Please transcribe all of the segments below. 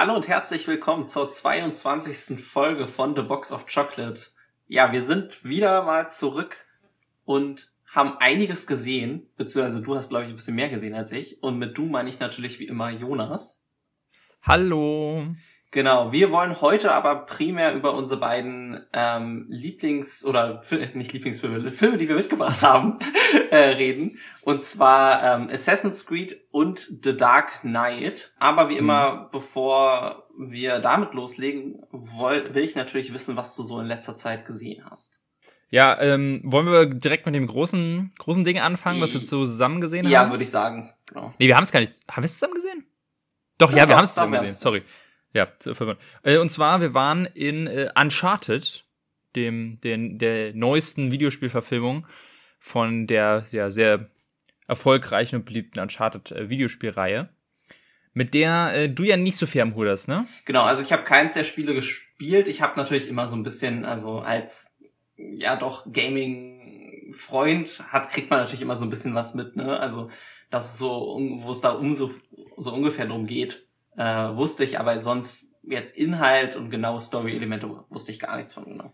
Hallo und herzlich willkommen zur 22. Folge von The Box of Chocolate. Ja, wir sind wieder mal zurück und haben einiges gesehen, beziehungsweise du hast, glaube ich, ein bisschen mehr gesehen als ich. Und mit du meine ich natürlich wie immer Jonas. Hallo. Genau, wir wollen heute aber primär über unsere beiden ähm, Lieblings- oder nicht Lieblingsfilme, Filme, die wir mitgebracht haben, äh, reden. Und zwar ähm, Assassin's Creed und The Dark Knight. Aber wie immer, mhm. bevor wir damit loslegen, woll, will ich natürlich wissen, was du so in letzter Zeit gesehen hast. Ja, ähm, wollen wir direkt mit dem großen, großen Ding anfangen, was wir zusammen gesehen ja, haben? Ja, würde ich sagen. Genau. Nee, wir haben es gar nicht. Haben wir es zusammen gesehen? Doch, ja, ja wir haben es zusammen gesehen. Sorry. Ja, äh, und zwar, wir waren in äh, Uncharted, dem, den, der neuesten Videospielverfilmung von der ja, sehr erfolgreichen und beliebten Uncharted-Videospielreihe, äh, mit der du ja nicht so viel am Hut hast, ne? Genau, also ich habe keins der Spiele gespielt. Ich habe natürlich immer so ein bisschen, also als ja doch Gaming-Freund hat, kriegt man natürlich immer so ein bisschen was mit, ne? Also das ist so, wo es da um so, so ungefähr drum geht äh, wusste ich, aber sonst jetzt Inhalt und genaue Story-Elemente wusste ich gar nichts von genau.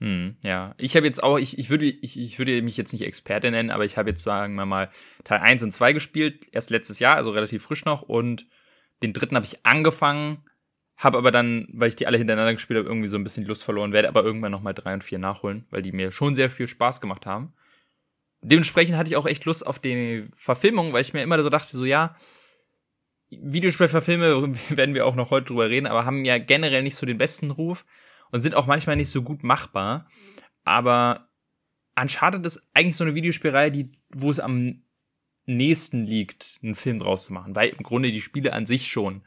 Hm, ja, ich habe jetzt auch, ich, ich, würde, ich, ich würde mich jetzt nicht Experte nennen, aber ich habe jetzt, sagen wir mal, Teil 1 und 2 gespielt, erst letztes Jahr, also relativ frisch noch, und den dritten habe ich angefangen, habe aber dann, weil ich die alle hintereinander gespielt habe, irgendwie so ein bisschen Lust verloren, werde aber irgendwann nochmal 3 und 4 nachholen, weil die mir schon sehr viel Spaß gemacht haben. Dementsprechend hatte ich auch echt Lust auf die Verfilmung, weil ich mir immer so dachte, so ja, Videospielverfilme werden wir auch noch heute drüber reden, aber haben ja generell nicht so den besten Ruf und sind auch manchmal nicht so gut machbar. Aber Uncharted ist eigentlich so eine Videospielreihe, die, wo es am nächsten liegt, einen Film draus zu machen, weil im Grunde die Spiele an sich schon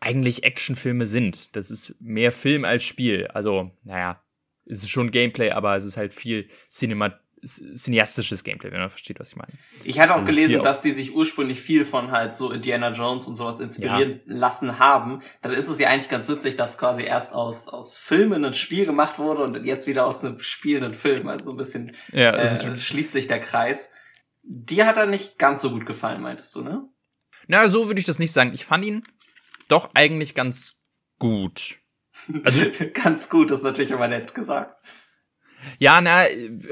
eigentlich Actionfilme sind. Das ist mehr Film als Spiel. Also, naja, es ist schon Gameplay, aber es ist halt viel Cinemat cineastisches Gameplay, wenn man versteht, was ich meine. Ich hatte auch also gelesen, dass die sich ursprünglich viel von halt so Indiana Jones und sowas inspirieren ja. lassen haben. Dann ist es ja eigentlich ganz witzig, dass quasi erst aus, aus Filmen ein Spiel gemacht wurde und jetzt wieder aus einem spielenden Film. Also so ein bisschen ja, äh, schließt sich der Kreis. Dir hat er nicht ganz so gut gefallen, meintest du, ne? Na, so würde ich das nicht sagen. Ich fand ihn doch eigentlich ganz gut. Also ganz gut, das ist natürlich immer nett gesagt. Ja, na,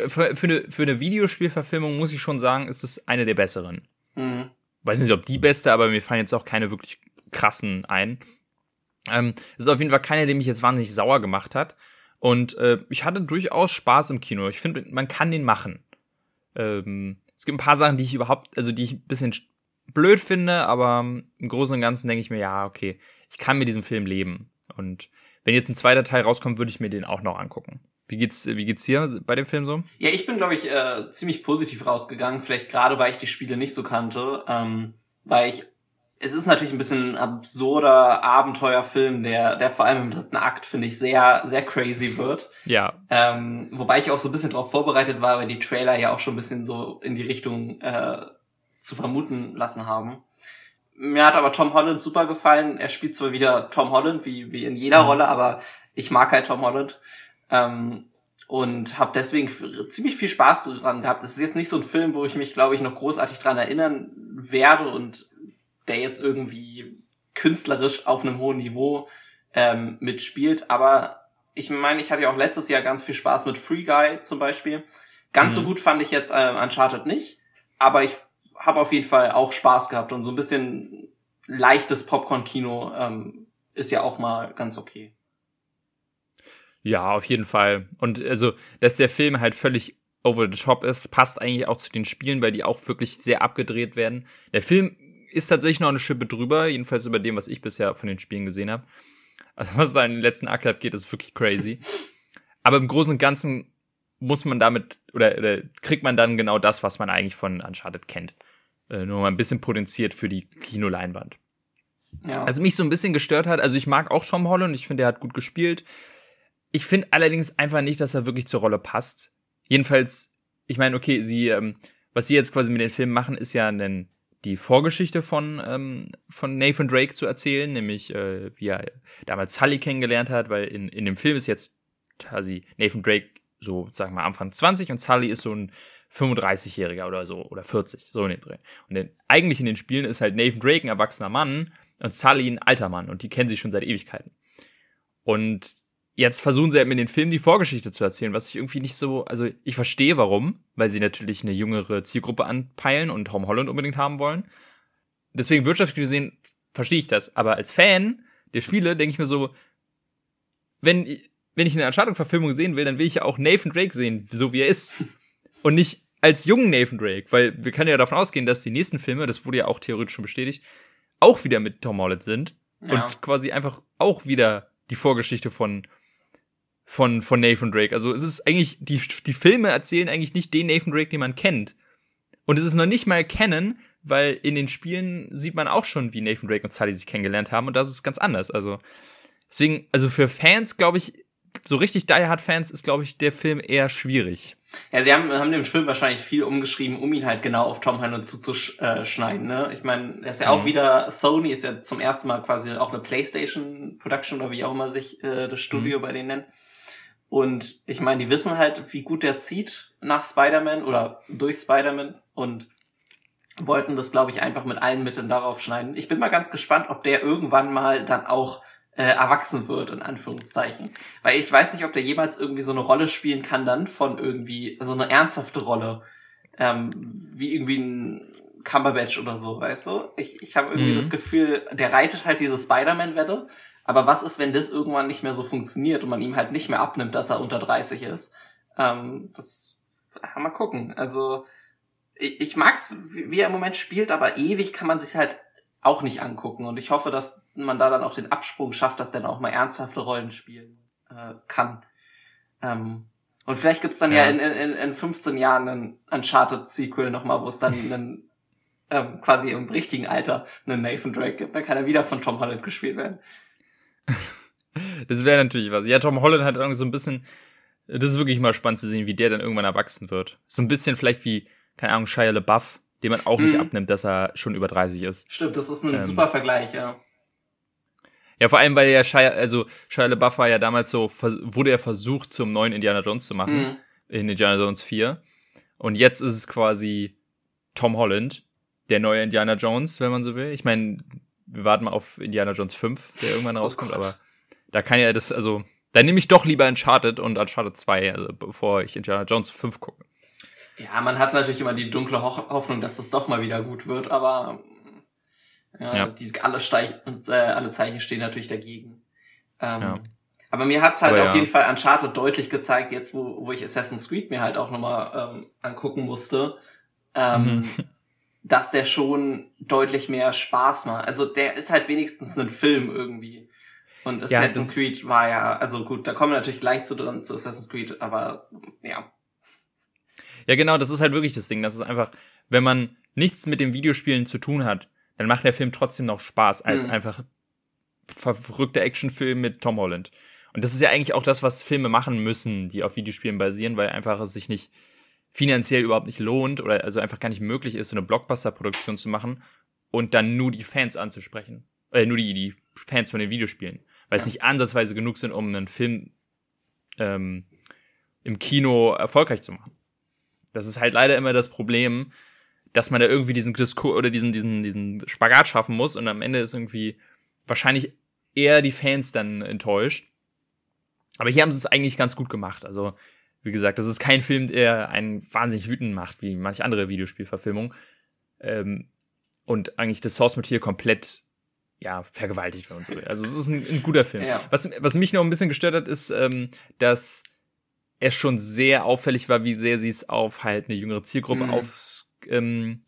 für, für, eine, für eine Videospielverfilmung muss ich schon sagen, ist es eine der besseren. Mhm. Weiß nicht, ob die beste, aber mir fallen jetzt auch keine wirklich krassen ein. Ähm, es ist auf jeden Fall keine, die mich jetzt wahnsinnig sauer gemacht hat. Und äh, ich hatte durchaus Spaß im Kino. Ich finde, man kann den machen. Ähm, es gibt ein paar Sachen, die ich überhaupt, also die ich ein bisschen blöd finde, aber im Großen und Ganzen denke ich mir, ja, okay, ich kann mit diesem Film leben. Und wenn jetzt ein zweiter Teil rauskommt, würde ich mir den auch noch angucken. Wie geht's, wie geht's dir bei dem Film so? Ja, ich bin, glaube ich, äh, ziemlich positiv rausgegangen. Vielleicht gerade, weil ich die Spiele nicht so kannte. Ähm, weil ich, es ist natürlich ein bisschen ein absurder Abenteuerfilm, der, der vor allem im dritten Akt, finde ich, sehr, sehr crazy wird. Ja. Ähm, wobei ich auch so ein bisschen darauf vorbereitet war, weil die Trailer ja auch schon ein bisschen so in die Richtung äh, zu vermuten lassen haben. Mir hat aber Tom Holland super gefallen. Er spielt zwar wieder Tom Holland, wie, wie in jeder mhm. Rolle, aber ich mag halt Tom Holland. Ähm, und habe deswegen ziemlich viel Spaß dran gehabt. Es ist jetzt nicht so ein Film, wo ich mich, glaube ich, noch großartig dran erinnern werde und der jetzt irgendwie künstlerisch auf einem hohen Niveau ähm, mitspielt. Aber ich meine, ich hatte ja auch letztes Jahr ganz viel Spaß mit Free Guy zum Beispiel. Ganz mhm. so gut fand ich jetzt äh, Uncharted nicht, aber ich habe auf jeden Fall auch Spaß gehabt und so ein bisschen leichtes Popcorn-Kino ähm, ist ja auch mal ganz okay. Ja, auf jeden Fall. Und also, dass der Film halt völlig over the top ist, passt eigentlich auch zu den Spielen, weil die auch wirklich sehr abgedreht werden. Der Film ist tatsächlich noch eine Schippe drüber, jedenfalls über dem, was ich bisher von den Spielen gesehen habe. Also, was da in den letzten Akt abgeht, ist wirklich crazy. Aber im Großen und Ganzen muss man damit, oder, oder kriegt man dann genau das, was man eigentlich von Uncharted kennt. Äh, nur mal ein bisschen potenziert für die Kinoleinwand. Ja. Also mich so ein bisschen gestört hat, also ich mag auch Tom Holland, ich finde, er hat gut gespielt. Ich finde allerdings einfach nicht, dass er wirklich zur Rolle passt. Jedenfalls, ich meine, okay, sie, ähm, was sie jetzt quasi mit den Filmen machen, ist ja einen, die Vorgeschichte von, ähm, von Nathan Drake zu erzählen, nämlich äh, wie er damals Sully kennengelernt hat, weil in, in dem Film ist jetzt quasi Nathan Drake so, sagen wir mal, Anfang 20 und Sully ist so ein 35-Jähriger oder so, oder 40, so in den Dreh. Und den, eigentlich in den Spielen ist halt Nathan Drake ein erwachsener Mann, Und Sully ein alter Mann und die kennen sich schon seit Ewigkeiten. Und jetzt versuchen sie halt mit den Filmen die Vorgeschichte zu erzählen, was ich irgendwie nicht so, also ich verstehe warum, weil sie natürlich eine jüngere Zielgruppe anpeilen und Tom Holland unbedingt haben wollen. Deswegen wirtschaftlich gesehen verstehe ich das. Aber als Fan der Spiele denke ich mir so, wenn, wenn ich eine Uncharted-Verfilmung sehen will, dann will ich ja auch Nathan Drake sehen, so wie er ist. Und nicht als jungen Nathan Drake, weil wir können ja davon ausgehen, dass die nächsten Filme, das wurde ja auch theoretisch schon bestätigt, auch wieder mit Tom Holland sind ja. und quasi einfach auch wieder die Vorgeschichte von von von Nathan Drake. Also es ist eigentlich die die Filme erzählen eigentlich nicht den Nathan Drake, den man kennt. Und es ist noch nicht mal kennen, weil in den Spielen sieht man auch schon, wie Nathan Drake und Sully sich kennengelernt haben und das ist ganz anders. Also deswegen, also für Fans glaube ich, so richtig Die Hard Fans ist glaube ich der Film eher schwierig. Ja, sie haben, haben den Film wahrscheinlich viel umgeschrieben, um ihn halt genau auf Tom Holland zuzuschneiden. Ne? Ich meine, er ist ja auch mhm. wieder Sony, ist ja zum ersten Mal quasi auch eine PlayStation Production oder wie auch immer sich äh, das Studio mhm. bei denen nennt. Und ich meine, die wissen halt, wie gut der zieht nach Spider-Man oder durch Spider-Man und wollten das, glaube ich, einfach mit allen Mitteln darauf schneiden. Ich bin mal ganz gespannt, ob der irgendwann mal dann auch äh, erwachsen wird, in Anführungszeichen. Weil ich weiß nicht, ob der jemals irgendwie so eine Rolle spielen kann dann von irgendwie, so eine ernsthafte Rolle. Ähm, wie irgendwie ein Cumberbatch oder so, weißt du? Ich, ich habe irgendwie mhm. das Gefühl, der reitet halt diese Spider-Man-Wette. Aber was ist, wenn das irgendwann nicht mehr so funktioniert und man ihm halt nicht mehr abnimmt, dass er unter 30 ist? Ähm, das, ja, mal gucken. Also, ich, ich mag's, wie, wie er im Moment spielt, aber ewig kann man sich halt auch nicht angucken. Und ich hoffe, dass man da dann auch den Absprung schafft, dass der dann auch mal ernsthafte Rollen spielen äh, kann. Ähm, und vielleicht gibt's dann ja, ja in, in, in 15 Jahren ein Uncharted-Sequel nochmal, wo es dann einen, ähm, quasi im richtigen Alter einen Nathan Drake gibt. Dann kann er wieder von Tom Holland gespielt werden. Das wäre natürlich was. Ja, Tom Holland hat irgendwie so ein bisschen, das ist wirklich mal spannend zu sehen, wie der dann irgendwann erwachsen wird. So ein bisschen vielleicht wie, keine Ahnung, Shia LaBeouf dem man auch hm. nicht mhm. abnimmt, dass er schon über 30 ist. Stimmt, das ist ein ähm, super Vergleich, ja. Ja, vor allem, weil ja Shia, also Shia LaBeouf war ja damals so, wurde er versucht, zum neuen Indiana Jones zu machen, hm. in Indiana Jones 4. Und jetzt ist es quasi Tom Holland, der neue Indiana Jones, wenn man so will. Ich meine, wir warten mal auf Indiana Jones 5, der irgendwann oh rauskommt, oh aber da kann ja das, also, da nehme ich doch lieber Uncharted und Uncharted 2, also bevor ich Indiana Jones 5 gucke. Ja, man hat natürlich immer die dunkle Ho Hoffnung, dass das doch mal wieder gut wird, aber ja, ja. Die, alle, Steich äh, alle Zeichen stehen natürlich dagegen. Ähm, ja. Aber mir hat's halt aber auf ja. jeden Fall Uncharted deutlich gezeigt, jetzt wo, wo ich Assassin's Creed mir halt auch nochmal ähm, angucken musste, ähm, mhm. Dass der schon deutlich mehr Spaß macht. Also der ist halt wenigstens ein Film irgendwie. Und Assassin's ja, Creed war ja, also gut, da kommen wir natürlich gleich zu, zu Assassin's Creed, aber ja. Ja, genau, das ist halt wirklich das Ding. Das ist einfach, wenn man nichts mit dem Videospielen zu tun hat, dann macht der Film trotzdem noch Spaß als mhm. einfach verrückter Actionfilm mit Tom Holland. Und das ist ja eigentlich auch das, was Filme machen müssen, die auf Videospielen basieren, weil einfach es sich nicht finanziell überhaupt nicht lohnt oder also einfach gar nicht möglich ist, so eine Blockbuster-Produktion zu machen und dann nur die Fans anzusprechen. Äh, nur die, die Fans von den Videospielen. Weil ja. es nicht ansatzweise genug sind, um einen Film ähm, im Kino erfolgreich zu machen. Das ist halt leider immer das Problem, dass man da irgendwie diesen Diskurs oder diesen, diesen, diesen Spagat schaffen muss und am Ende ist irgendwie wahrscheinlich eher die Fans dann enttäuscht. Aber hier haben sie es eigentlich ganz gut gemacht. Also, wie gesagt, das ist kein Film, der einen wahnsinnig wütend macht, wie manche andere Videospielverfilmungen. Ähm, und eigentlich das Source Material komplett ja, vergewaltigt, wenn man so will. Also es ist ein, ein guter Film. Ja. Was, was mich noch ein bisschen gestört hat, ist, ähm, dass es schon sehr auffällig war, wie sehr sie es auf halt eine jüngere Zielgruppe mhm. auf ähm,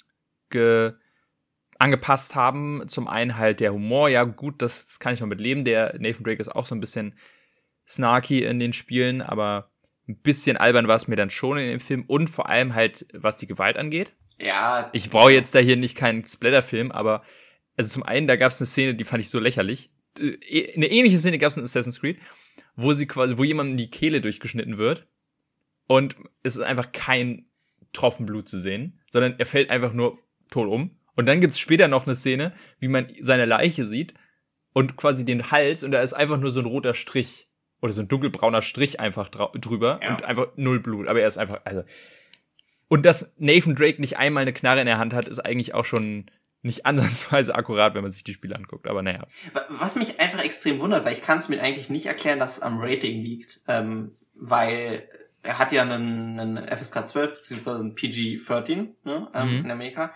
ge, angepasst haben. Zum einen halt der Humor, ja gut, das, das kann ich noch mit leben. Der Nathan Drake ist auch so ein bisschen snarky in den Spielen, aber ein bisschen albern war es mir dann schon in dem Film und vor allem halt, was die Gewalt angeht. Ja. Ich brauche jetzt da hier nicht keinen Splatter-Film, aber also zum einen, da gab es eine Szene, die fand ich so lächerlich. Äh, eine ähnliche Szene gab es in Assassin's Creed wo sie quasi, wo jemandem die Kehle durchgeschnitten wird und es ist einfach kein Tropfen Blut zu sehen, sondern er fällt einfach nur tot um. Und dann gibt's später noch eine Szene, wie man seine Leiche sieht und quasi den Hals und da ist einfach nur so ein roter Strich oder so ein dunkelbrauner Strich einfach drüber ja. und einfach null Blut. Aber er ist einfach, also. Und dass Nathan Drake nicht einmal eine Knarre in der Hand hat, ist eigentlich auch schon nicht ansatzweise akkurat, wenn man sich die Spiele anguckt, aber naja. Was mich einfach extrem wundert, weil ich kann es mir eigentlich nicht erklären, dass es am Rating liegt, ähm, weil er hat ja einen, einen FSK 12 beziehungsweise einen PG-13 ne, ähm, mhm. in Amerika.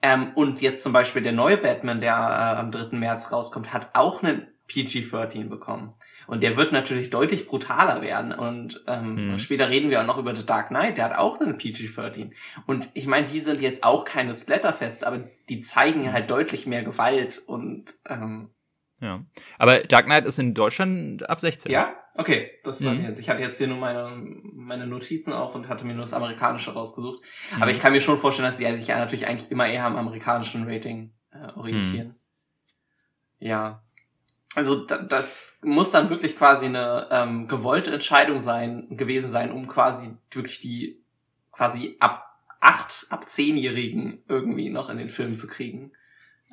Ähm, und jetzt zum Beispiel der neue Batman, der äh, am 3. März rauskommt, hat auch einen PG-13 bekommen. Und der wird natürlich deutlich brutaler werden. Und ähm, mhm. später reden wir auch noch über The Dark Knight, der hat auch einen PG-13. Und ich meine, die sind jetzt auch keine Splatterfest, aber die zeigen halt deutlich mehr Gewalt und ähm, ja. Aber Dark Knight ist in Deutschland ab 16. Ja? Okay. Das mhm. jetzt. Ich hatte jetzt hier nur meine, meine Notizen auf und hatte mir nur das amerikanische rausgesucht. Mhm. Aber ich kann mir schon vorstellen, dass sie sich natürlich eigentlich immer eher am amerikanischen Rating äh, orientieren. Mhm. Ja. Also das muss dann wirklich quasi eine ähm, gewollte Entscheidung sein, gewesen sein, um quasi wirklich die quasi ab acht, ab zehnjährigen irgendwie noch in den Film zu kriegen.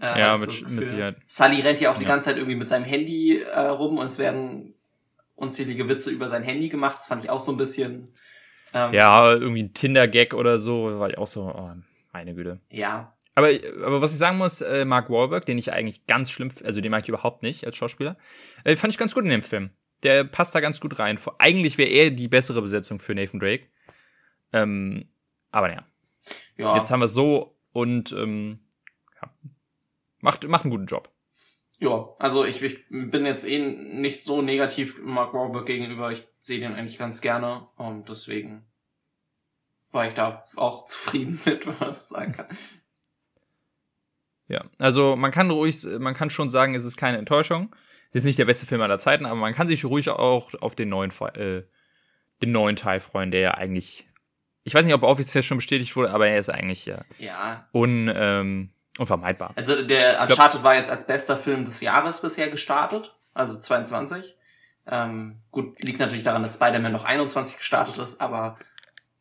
Äh, ja, mit, mit Sicherheit. Sully rennt ja auch die ja. ganze Zeit irgendwie mit seinem Handy äh, rum und es werden unzählige Witze über sein Handy gemacht. Das fand ich auch so ein bisschen. Ähm, ja, irgendwie ein Tinder-Gag oder so, war ich auch so, oh, meine Güte. Ja. Aber, aber was ich sagen muss, äh, Mark Wahlberg, den ich eigentlich ganz schlimm, also den mag ich überhaupt nicht als Schauspieler, äh, fand ich ganz gut in dem Film. Der passt da ganz gut rein. Eigentlich wäre er die bessere Besetzung für Nathan Drake. Ähm, aber naja. Ja. Jetzt haben wir es so und ähm, ja, macht, macht einen guten Job. Ja, also ich, ich bin jetzt eh nicht so negativ Mark Wahlberg gegenüber. Ich sehe den eigentlich ganz gerne und deswegen war ich da auch zufrieden mit, was ich sagen kann. Ja, also man kann ruhig, man kann schon sagen, es ist keine Enttäuschung. Es ist nicht der beste Film aller Zeiten, aber man kann sich ruhig auch auf den neuen, äh, den neuen Teil freuen, der ja eigentlich, ich weiß nicht, ob er offiziell schon bestätigt wurde, aber er ist eigentlich ja, ja. Un, ähm, unvermeidbar. Also der Uncharted war jetzt als bester Film des Jahres bisher gestartet, also 22. Ähm, gut, liegt natürlich daran, dass Spider-Man noch 21 gestartet ist, aber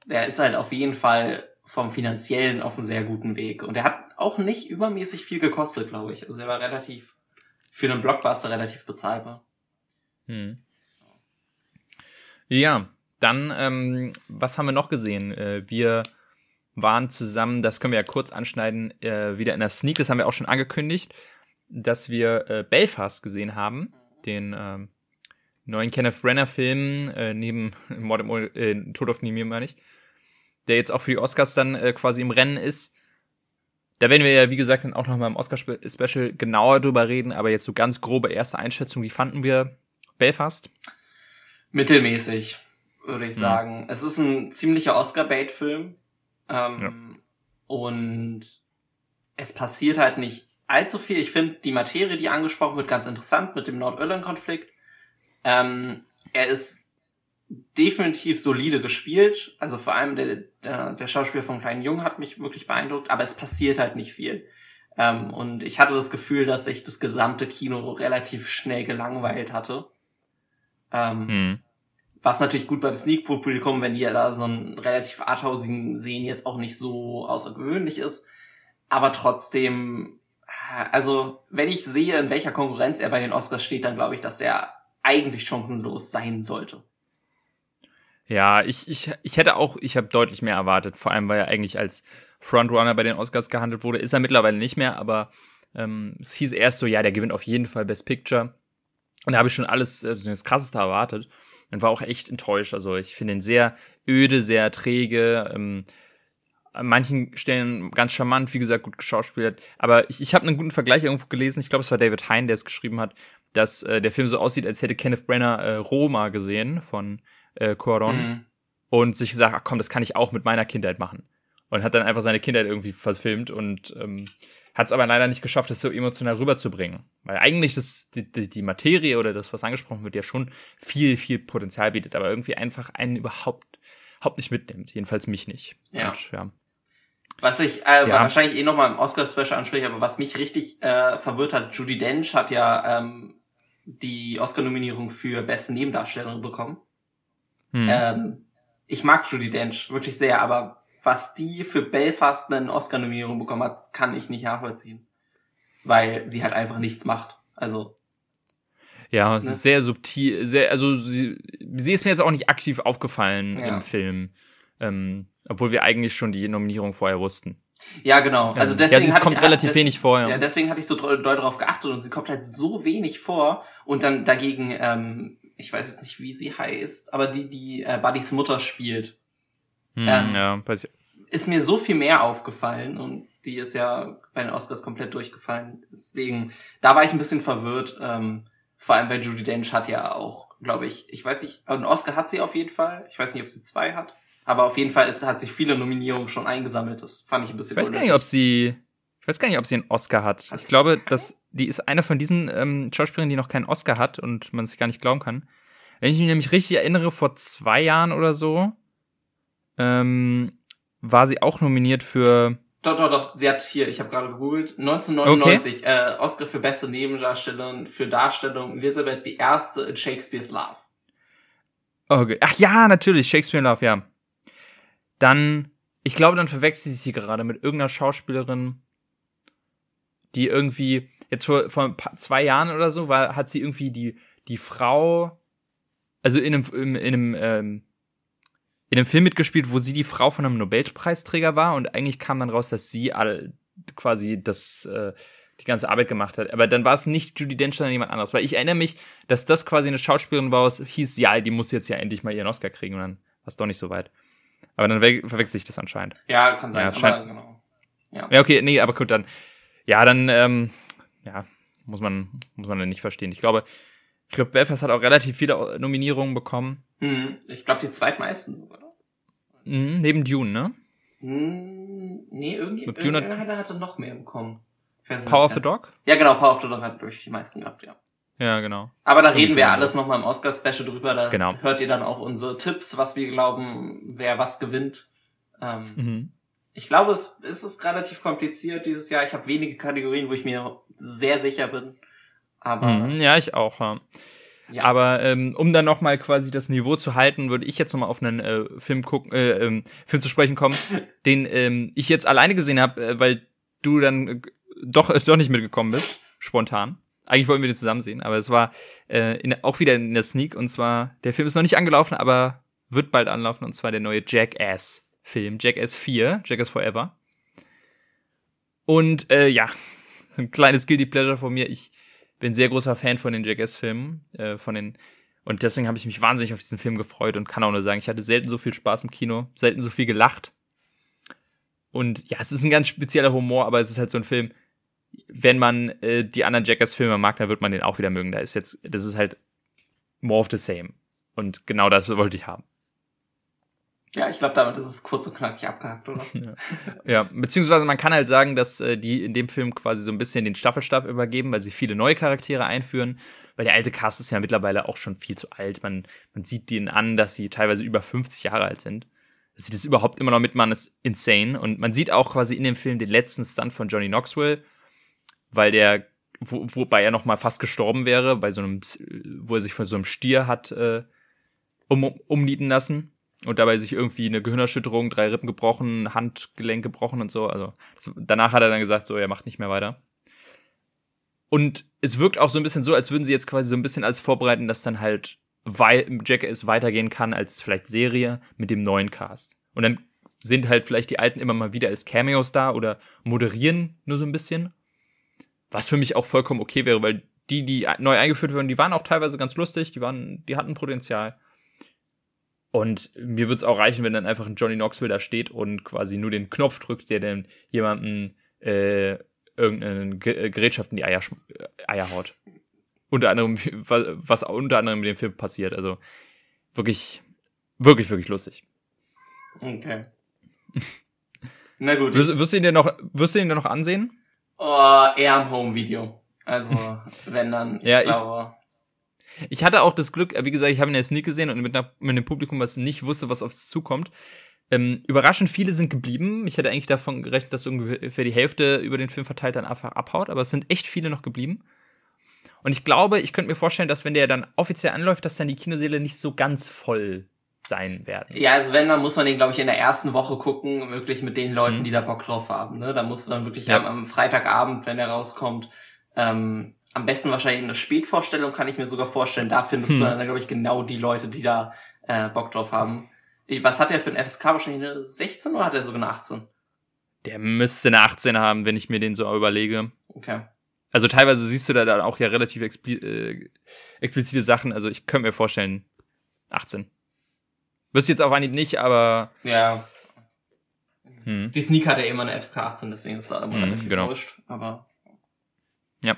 er ist halt auf jeden Fall vom finanziellen auf einem sehr guten Weg. Und er hat auch nicht übermäßig viel gekostet, glaube ich. Also er war relativ, für einen Blockbuster relativ bezahlbar. Hm. Ja, dann, ähm, was haben wir noch gesehen? Äh, wir waren zusammen, das können wir ja kurz anschneiden, äh, wieder in der Sneak, das haben wir auch schon angekündigt, dass wir äh, Belfast gesehen haben, den ähm, neuen Kenneth Brenner Film, äh, neben Mord im, äh, Tod auf Nimir, meine ich, der jetzt auch für die Oscars dann äh, quasi im Rennen ist. Da werden wir ja, wie gesagt, dann auch noch mal im Oscar-Special genauer drüber reden, aber jetzt so ganz grobe erste Einschätzung, wie fanden wir Belfast? Mittelmäßig, würde ich hm. sagen. Es ist ein ziemlicher Oscar-Bait-Film. Ähm, ja. Und es passiert halt nicht allzu viel. Ich finde die Materie, die angesprochen wird, ganz interessant mit dem Nordirland-Konflikt. Ähm, er ist definitiv solide gespielt. Also vor allem der, der, der Schauspieler vom kleinen Jungen hat mich wirklich beeindruckt, aber es passiert halt nicht viel. Ähm, und ich hatte das Gefühl, dass sich das gesamte Kino relativ schnell gelangweilt hatte. Ähm, hm. Was natürlich gut beim Sneak-Publikum, wenn die ja da so einen relativ arthausigen sehen, jetzt auch nicht so außergewöhnlich ist. Aber trotzdem, also wenn ich sehe, in welcher Konkurrenz er bei den Oscars steht, dann glaube ich, dass der eigentlich chancenlos sein sollte. Ja, ich, ich, ich hätte auch, ich habe deutlich mehr erwartet, vor allem weil er eigentlich als Frontrunner bei den Oscars gehandelt wurde. Ist er mittlerweile nicht mehr, aber ähm, es hieß erst so, ja, der gewinnt auf jeden Fall Best Picture. Und da habe ich schon alles, also das Krasseste erwartet. Und war auch echt enttäuscht. Also ich finde ihn sehr öde, sehr träge. Ähm, an manchen Stellen ganz charmant, wie gesagt, gut geschauspielt. Aber ich, ich habe einen guten Vergleich irgendwo gelesen. Ich glaube, es war David Hein, der es geschrieben hat, dass äh, der Film so aussieht, als hätte Kenneth Brenner äh, Roma gesehen von äh, Coron mhm. und sich gesagt, ach komm, das kann ich auch mit meiner Kindheit machen. Und hat dann einfach seine Kindheit irgendwie verfilmt und ähm, hat es aber leider nicht geschafft, das so emotional rüberzubringen. Weil eigentlich das, die, die, die Materie oder das, was angesprochen wird, ja schon viel, viel Potenzial bietet, aber irgendwie einfach einen überhaupt, überhaupt nicht mitnimmt. Jedenfalls mich nicht. Ja. Und, ja. Was ich äh, ja. wahrscheinlich eh nochmal im Oscar-Special anspreche, aber was mich richtig äh, verwirrt hat, Judy Dench hat ja ähm, die Oscar-Nominierung für beste Nebendarstellerin bekommen. Hm. Ähm, ich mag Judy Dench wirklich sehr, aber was die für Belfast eine Oscar-Nominierung bekommen hat, kann ich nicht nachvollziehen. Weil sie halt einfach nichts macht. Also. Ja, es ne? ist sehr subtil, sehr, also sie, sie ist mir jetzt auch nicht aktiv aufgefallen ja. im Film. Ähm, obwohl wir eigentlich schon die Nominierung vorher wussten. Ja, genau. Also deswegen ja, kommt ich, relativ des, wenig vor. Ja. ja, deswegen hatte ich so doll darauf geachtet und sie kommt halt so wenig vor und dann dagegen, ähm, ich weiß jetzt nicht, wie sie heißt, aber die, die äh, Buddys Mutter spielt. Hm, ähm, ja, weiß ich. Ist mir so viel mehr aufgefallen und die ist ja bei den Oscars komplett durchgefallen. Deswegen, da war ich ein bisschen verwirrt. Ähm, vor allem, weil Judy Dench hat ja auch, glaube ich, ich weiß nicht, einen Oscar hat sie auf jeden Fall. Ich weiß nicht, ob sie zwei hat. Aber auf jeden Fall ist, hat sich viele Nominierungen schon eingesammelt. Das fand ich ein bisschen Ich weiß gar nicht, ob sie, ich weiß gar nicht, ob sie einen Oscar hat. ich glaube, dass die ist eine von diesen ähm, Schauspielerinnen, die noch keinen Oscar hat und man sich gar nicht glauben kann. Wenn ich mich nämlich richtig erinnere, vor zwei Jahren oder so, ähm, war sie auch nominiert für doch, doch, doch. Sie hat hier, ich habe gerade gegoogelt, 1999 okay. äh, Oscar für beste Nebendarstellerin für Darstellung Elisabeth I. in Shakespeare's Love. Okay. Ach ja, natürlich, Shakespeare in Love, ja. Dann, ich glaube, dann verwechselt sie sie gerade mit irgendeiner Schauspielerin, die irgendwie, jetzt vor, vor zwei Jahren oder so, war, hat sie irgendwie die, die Frau, also in einem, in, in einem ähm, in einem Film mitgespielt, wo sie die Frau von einem Nobelpreisträger war und eigentlich kam dann raus, dass sie all quasi das äh, die ganze Arbeit gemacht hat. Aber dann war es nicht Judy Dench, sondern jemand anderes. Weil ich erinnere mich, dass das quasi eine Schauspielerin war, was hieß, ja, die muss jetzt ja endlich mal ihren Oscar kriegen und dann war es doch nicht so weit. Aber dann verwechselt sich das anscheinend. Ja, kann sein. Ja, scheint, genau. Ja. ja, okay, nee, aber gut, dann, ja, dann, ähm, ja, muss man, muss man dann nicht verstehen. Ich glaube, ich glaube, Belfast hat auch relativ viele Nominierungen bekommen. Mhm. Ich glaube, die zweitmeisten sogar. Mhm, neben Dune, ne? Mhm, nee, irgendwie, Dune irgendeiner hatte noch mehr bekommen. Power of the Dog? Ja, genau, Power of the Dog hat durch die meisten gehabt, ja. Ja, genau. Aber da reden wir alles nochmal im Oscar-Special drüber. Da genau. hört ihr dann auch unsere Tipps, was wir glauben, wer was gewinnt. Ähm, mhm. Ich glaube, es, es ist relativ kompliziert dieses Jahr. Ich habe wenige Kategorien, wo ich mir sehr sicher bin. Aber mhm, ja, ich auch. Ja. Ja. Aber ähm, um dann nochmal quasi das Niveau zu halten, würde ich jetzt nochmal auf einen äh, Film gucken, äh, ähm, Film zu sprechen kommen, den ähm, ich jetzt alleine gesehen habe, äh, weil du dann äh, doch äh, doch nicht mitgekommen bist, spontan. Eigentlich wollten wir den zusammen sehen, aber es war äh, in, auch wieder in der Sneak und zwar der Film ist noch nicht angelaufen, aber wird bald anlaufen und zwar der neue Jackass Film, Jackass 4, Jackass Forever. Und äh, ja, ein kleines guilty pleasure von mir. Ich bin sehr großer Fan von den Jackass-Filmen, äh, von den und deswegen habe ich mich wahnsinnig auf diesen Film gefreut und kann auch nur sagen, ich hatte selten so viel Spaß im Kino, selten so viel gelacht. Und ja, es ist ein ganz spezieller Humor, aber es ist halt so ein Film, wenn man äh, die anderen Jackass-Filme mag, dann wird man den auch wieder mögen. Da ist jetzt, das ist halt more of the same. Und genau das wollte ich haben. Ja, ich glaube, damit ist es kurz und knackig abgehakt, oder? ja. ja, beziehungsweise man kann halt sagen, dass äh, die in dem Film quasi so ein bisschen den Staffelstab übergeben, weil sie viele neue Charaktere einführen. Weil der alte Cast ist ja mittlerweile auch schon viel zu alt. Man, man sieht denen an, dass sie teilweise über 50 Jahre alt sind. Dass sie das überhaupt immer noch mitmachen, ist insane. Und man sieht auch quasi in dem Film den letzten Stunt von Johnny Knoxville, weil der, wo, wobei er noch mal fast gestorben wäre, bei so einem, wo er sich von so einem Stier hat äh, um, umnieten lassen und dabei sich irgendwie eine Gehirnerschütterung, drei Rippen gebrochen, Handgelenk gebrochen und so. Also danach hat er dann gesagt, so, er macht nicht mehr weiter. Und es wirkt auch so ein bisschen so, als würden sie jetzt quasi so ein bisschen als vorbereiten, dass dann halt Jackass weitergehen kann als vielleicht Serie mit dem neuen Cast. Und dann sind halt vielleicht die Alten immer mal wieder als Cameos da oder moderieren nur so ein bisschen. Was für mich auch vollkommen okay wäre, weil die, die neu eingeführt wurden, die waren auch teilweise ganz lustig, die waren, die hatten Potenzial. Und mir würde es auch reichen, wenn dann einfach ein Johnny Knoxville da steht und quasi nur den Knopf drückt, der dann jemanden äh, irgendeine äh, Gerätschaft in die Eier, äh, Eier haut. Unter anderem, was unter anderem in dem Film passiert. Also wirklich, wirklich, wirklich lustig. Okay. Na gut. Wirst, wirst, du ihn dir noch, wirst du ihn dir noch ansehen? Oh, eher im Home-Video. Also, wenn dann, ich ja, glaube. Ich hatte auch das Glück, wie gesagt, ich habe ihn jetzt nie gesehen und mit, einer, mit einem Publikum, was nicht wusste, was auf es zukommt. Ähm, überraschend viele sind geblieben. Ich hätte eigentlich davon gerechnet, dass ungefähr die Hälfte über den Film verteilt dann einfach abhaut, aber es sind echt viele noch geblieben. Und ich glaube, ich könnte mir vorstellen, dass wenn der dann offiziell anläuft, dass dann die Kinoseele nicht so ganz voll sein werden. Ja, also wenn, dann muss man den, glaube ich, in der ersten Woche gucken, wirklich mit den Leuten, mhm. die da Bock drauf haben. Ne? Da musst du dann wirklich ja. am, am Freitagabend, wenn der rauskommt, ähm, am besten wahrscheinlich eine Spätvorstellung, kann ich mir sogar vorstellen. Da findest hm. du dann, glaube ich, genau die Leute, die da äh, Bock drauf haben. Was hat er für ein FSK? Wahrscheinlich eine 16 oder hat er sogar eine 18? Der müsste eine 18 haben, wenn ich mir den so überlege. Okay. Also teilweise siehst du da dann auch ja relativ expli äh, explizite Sachen. Also ich könnte mir vorstellen, 18. Wüsste jetzt auf Anhieb nicht, aber. Ja. Hm. Die Sneak hat ja immer eine FSK 18, deswegen ist da immer Hm, relativ genau. wurscht. Aber Ja.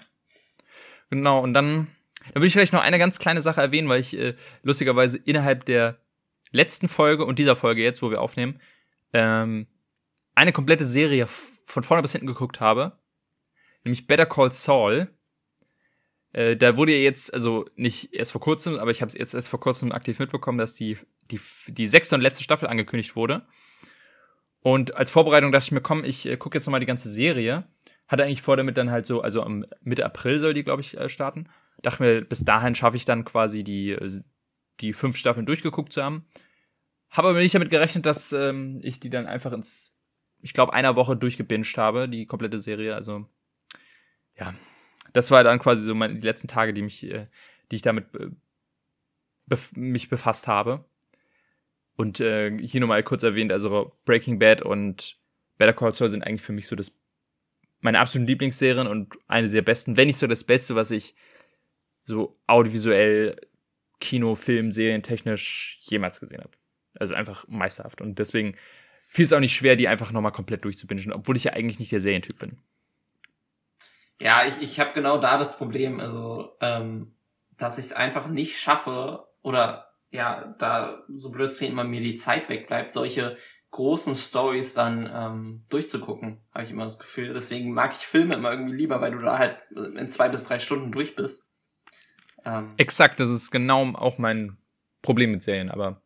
Genau, und dann, dann würde ich vielleicht noch eine ganz kleine Sache erwähnen, weil ich äh, lustigerweise innerhalb der letzten Folge und dieser Folge jetzt, wo wir aufnehmen, ähm, eine komplette Serie von vorne bis hinten geguckt habe. Nämlich Better Call Saul. Äh, da wurde ja jetzt, also nicht erst vor kurzem, aber ich habe es jetzt erst vor kurzem aktiv mitbekommen, dass die, die, die sechste und letzte Staffel angekündigt wurde. Und als Vorbereitung dachte ich mir, komm, ich äh, gucke jetzt noch mal die ganze Serie. Hatte eigentlich vor, damit dann halt so, also am Mitte April soll die, glaube ich, äh, starten. Dachte mir, bis dahin schaffe ich dann quasi die, äh, die fünf Staffeln durchgeguckt zu haben. Habe aber nicht damit gerechnet, dass ähm, ich die dann einfach ins, ich glaube, einer Woche durchgebinged habe, die komplette Serie. Also, ja. Das war dann quasi so meine, die letzten Tage, die mich, äh, die ich damit äh, bef mich befasst habe. Und äh, hier nochmal kurz erwähnt, also Breaking Bad und Better Call Saul sind eigentlich für mich so das meine absoluten Lieblingsserien und eine der besten, wenn nicht so das Beste, was ich so audiovisuell, Kino, Film, Serien technisch jemals gesehen habe. Also einfach meisterhaft. Und deswegen fiel es auch nicht schwer, die einfach nochmal komplett durchzubingen, obwohl ich ja eigentlich nicht der Serientyp bin. ja, ich, ich habe genau da das Problem, also ähm, dass ich es einfach nicht schaffe oder ja, da so blöd es klingt, immer mir die Zeit wegbleibt, solche großen Stories dann ähm, durchzugucken, habe ich immer das Gefühl. Deswegen mag ich Filme immer irgendwie lieber, weil du da halt in zwei bis drei Stunden durch bist. Ähm, Exakt, das ist genau auch mein Problem mit Serien, aber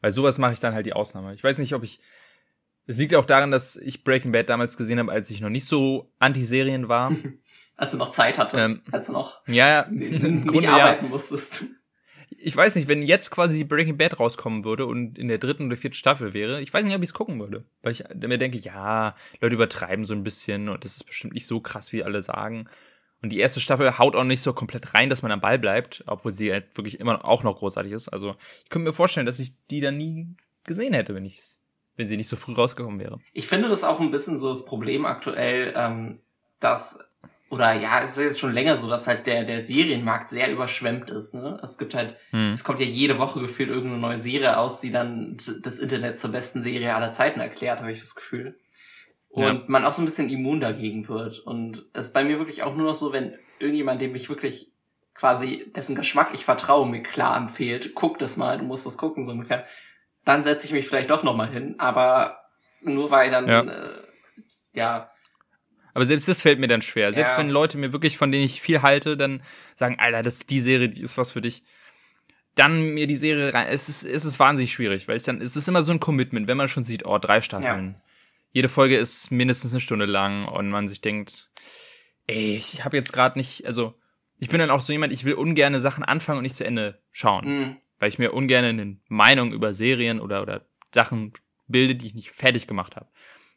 bei sowas mache ich dann halt die Ausnahme. Ich weiß nicht, ob ich. Es liegt auch daran, dass ich Breaking Bad damals gesehen habe, als ich noch nicht so Anti-Serien war. als du noch Zeit hattest, Ähm, als du noch ja, nicht Grunde ja. arbeiten musstest. Ich weiß nicht, wenn jetzt quasi Breaking Bad rauskommen würde und in der dritten oder vierten Staffel wäre, ich weiß nicht, ob ich es gucken würde. Weil ich mir denke, ja, Leute übertreiben so ein bisschen und das ist bestimmt nicht so krass, wie alle sagen. Und die erste Staffel haut auch nicht so komplett rein, dass man am Ball bleibt, obwohl sie halt wirklich immer auch noch großartig ist. Also ich könnte mir vorstellen, dass ich die dann nie gesehen hätte, wenn ich wenn sie nicht so früh rausgekommen wäre. Ich finde das auch ein bisschen so das Problem aktuell, ähm, dass, oder ja, es ist jetzt schon länger so, dass halt der, der Serienmarkt sehr überschwemmt ist. Ne? Es gibt halt, Hm. es kommt ja jede Woche gefühlt irgendeine neue Serie aus, die dann das Internet zur besten Serie aller Zeiten erklärt, habe ich das Gefühl. Und Ja. man auch so ein bisschen immun dagegen wird. Und es ist bei mir wirklich auch nur noch so, wenn irgendjemand, dem ich wirklich quasi, dessen Geschmack ich vertraue, mir klar empfiehlt, guck das mal, du musst das gucken, so ungefähr, dann setze ich mich vielleicht doch nochmal hin, aber nur weil dann, Ja. äh, ja, Aber selbst das fällt mir dann schwer. Selbst Ja. wenn Leute mir wirklich, von denen ich viel halte, dann sagen, Alter, das ist die Serie, die ist was für dich. Dann mir die Serie rein. Es ist, es ist wahnsinnig schwierig, weil ich dann, es ist immer so ein Commitment, wenn man schon sieht, oh, drei Staffeln. Jede Folge ist mindestens eine Stunde lang und man sich denkt, ey, ich habe jetzt gerade nicht, also ich bin dann auch so jemand, ich will ungerne Sachen anfangen und nicht zu Ende schauen. mh, Weil ich mir ungern eine Meinung über Serien oder, oder Sachen bilde, die ich nicht fertig gemacht habe.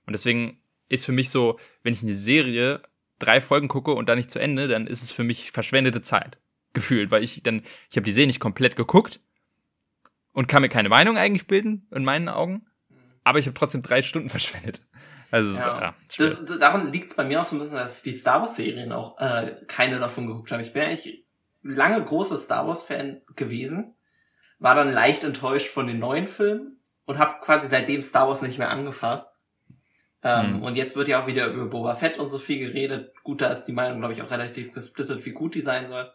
Und deswegen ist für mich so, wenn ich eine Serie drei Folgen gucke und dann nicht zu Ende, dann ist es für mich verschwendete Zeit. Gefühlt, weil ich dann, ich habe die Serie nicht komplett geguckt und kann mir keine Meinung eigentlich bilden, in meinen Augen. Aber ich habe trotzdem drei Stunden verschwendet. Also, es ist, Ja. ja. Das, daran liegt es bei mir auch so ein bisschen, dass ich die Star Wars-Serien auch äh, keine davon geguckt habe. Ich bin eigentlich lange großer Star Wars-Fan gewesen, war dann leicht enttäuscht von den neuen Filmen und habe quasi seitdem Star Wars nicht mehr angefasst. Ähm, Hm. Und jetzt wird ja auch wieder über Boba Fett und so viel geredet. Gut, da ist die Meinung, glaube ich, auch relativ gesplittet, wie gut die sein soll.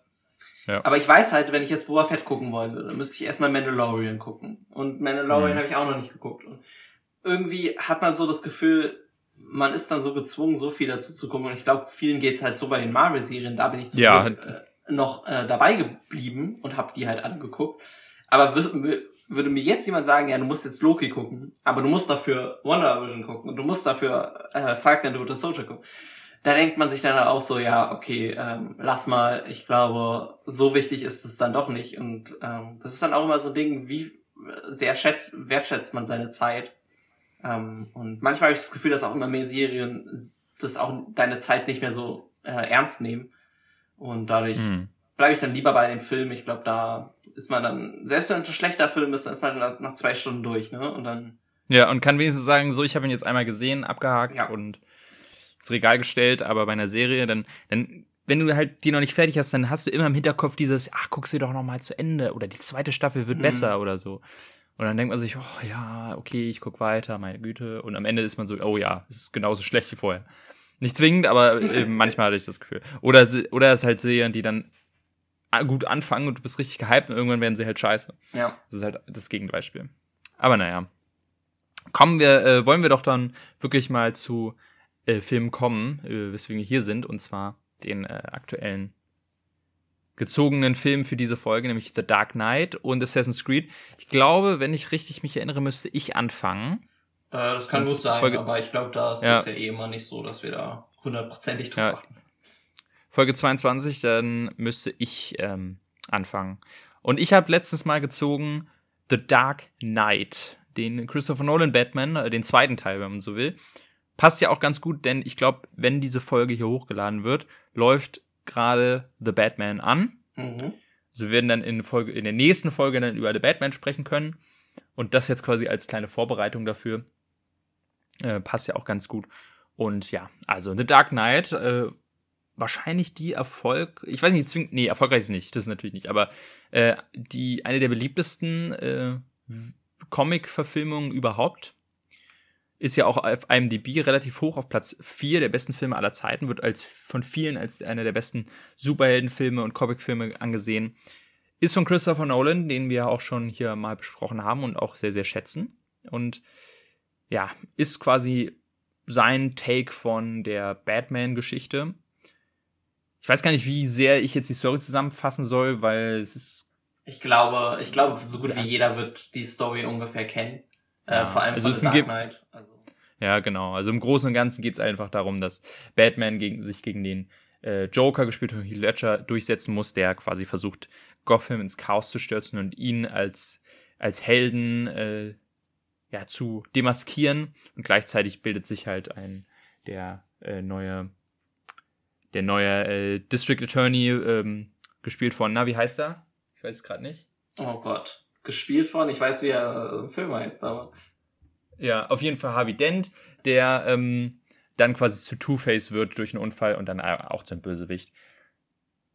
Ja. Aber ich weiß halt, wenn ich jetzt Boba Fett gucken wollen würde, müsste ich erstmal Mandalorian gucken. Und Mandalorian Mhm. habe ich auch noch nicht geguckt. Und irgendwie hat man so das Gefühl, man ist dann so gezwungen, so viel dazu zu gucken. Und ich glaube, vielen geht's halt so bei den Marvel-Serien. Da bin ich zum Ja. Glück äh, noch äh, dabei geblieben und habe die halt alle geguckt. Aber würde mir jetzt jemand sagen, ja, du musst jetzt Loki gucken, aber du musst dafür Wonder Vision gucken und du musst dafür äh, Falcon and the Winter Soldier gucken. Da denkt man sich dann auch so, ja, okay, ähm, lass mal, ich glaube, so wichtig ist es dann doch nicht. Und ähm, das ist dann auch immer so ein Ding, wie sehr schätzt, wertschätzt man seine Zeit. Ähm, und manchmal habe ich das Gefühl, dass auch immer mehr Serien das auch deine Zeit nicht mehr so äh, ernst nehmen. Und dadurch Hm. bleibe ich dann lieber bei dem Film. Ich glaube, da ist man dann, selbst wenn es ein schlechter Film ist, dann ist man dann nach zwei Stunden durch, ne? Und dann Ja, und kann wenigstens sagen, so, ich habe ihn jetzt einmal gesehen, abgehakt Ja. und ins Regal gestellt, aber bei einer Serie, dann, dann, wenn du halt die noch nicht fertig hast, dann hast du immer im Hinterkopf dieses, ach, guck sie doch noch mal zu Ende oder die zweite Staffel wird Mhm. besser oder so. Und dann denkt man sich, oh ja, okay, ich guck weiter, meine Güte. Und am Ende ist man so, oh ja, es ist genauso schlecht wie vorher. Nicht zwingend, aber manchmal hatte ich das Gefühl. Oder, oder es halt Serien, die dann gut anfangen und du bist richtig gehypt und irgendwann werden sie halt scheiße. Ja. Das ist halt das Gegenbeispiel. Aber naja. Kommen wir, äh, wollen wir doch dann wirklich mal zu äh, Filmen kommen, äh, weswegen wir hier sind, und zwar den äh, aktuellen gezogenen Film für diese Folge, nämlich The Dark Knight und Assassin's Creed. Ich glaube, wenn ich richtig mich erinnere, müsste ich anfangen. Äh, das kann Und gut sein, Folge- aber ich glaube, das Ja. ist ja eh immer nicht so, dass wir da hundertprozentig drauf Ja. achten. Folge 22, dann müsste ich ähm, anfangen. Und ich habe letztens mal gezogen The Dark Knight, den Christopher Nolan Batman, äh, den zweiten Teil, wenn man so will. Passt ja auch ganz gut, denn ich glaube, wenn diese Folge hier hochgeladen wird, läuft gerade The Batman an. Mhm. Also wir werden dann in, Folge, in der nächsten Folge dann über The Batman sprechen können. Und das jetzt quasi als kleine Vorbereitung dafür. Äh, passt ja auch ganz gut. Und ja, also The Dark Knight, äh, wahrscheinlich die Erfolg, ich weiß nicht, zwingend, nee, erfolgreich ist nicht, das ist natürlich nicht, aber äh, die, eine der beliebtesten äh, Comic-Verfilmungen überhaupt. Ist ja auch auf IMDb relativ hoch auf Platz 4 der besten Filme aller Zeiten, wird als von vielen als einer der besten Superheldenfilme und Comicfilme angesehen. Ist von Christopher Nolan, den wir auch schon hier mal besprochen haben und auch sehr, sehr schätzen. Und ja, ist quasi sein Take von der Batman-Geschichte. Ich weiß gar nicht, wie sehr ich jetzt die Story zusammenfassen soll, weil es ist. Ich glaube, ich glaube, so gut Ja. wie jeder wird die Story ungefähr kennen. Ja. Äh, vor allem Also von es Dark Knight. Also, Ja, genau. Also im Großen und Ganzen geht es einfach darum, dass Batman gegen, sich gegen den äh, Joker, gespielt von Heath Ledger, durchsetzen muss, der quasi versucht, Gotham ins Chaos zu stürzen und ihn als, als Helden äh, ja, zu demaskieren. Und gleichzeitig bildet sich halt ein der äh, neue der neue äh, District Attorney, ähm, gespielt von, na, wie heißt er? Ich weiß es gerade nicht. oh Gott. Gespielt von, ich weiß, wie er äh, im Film heißt, aber. Ja, auf jeden Fall Harvey Dent, der ähm, dann quasi zu Two-Face wird durch einen Unfall und dann auch zum Bösewicht.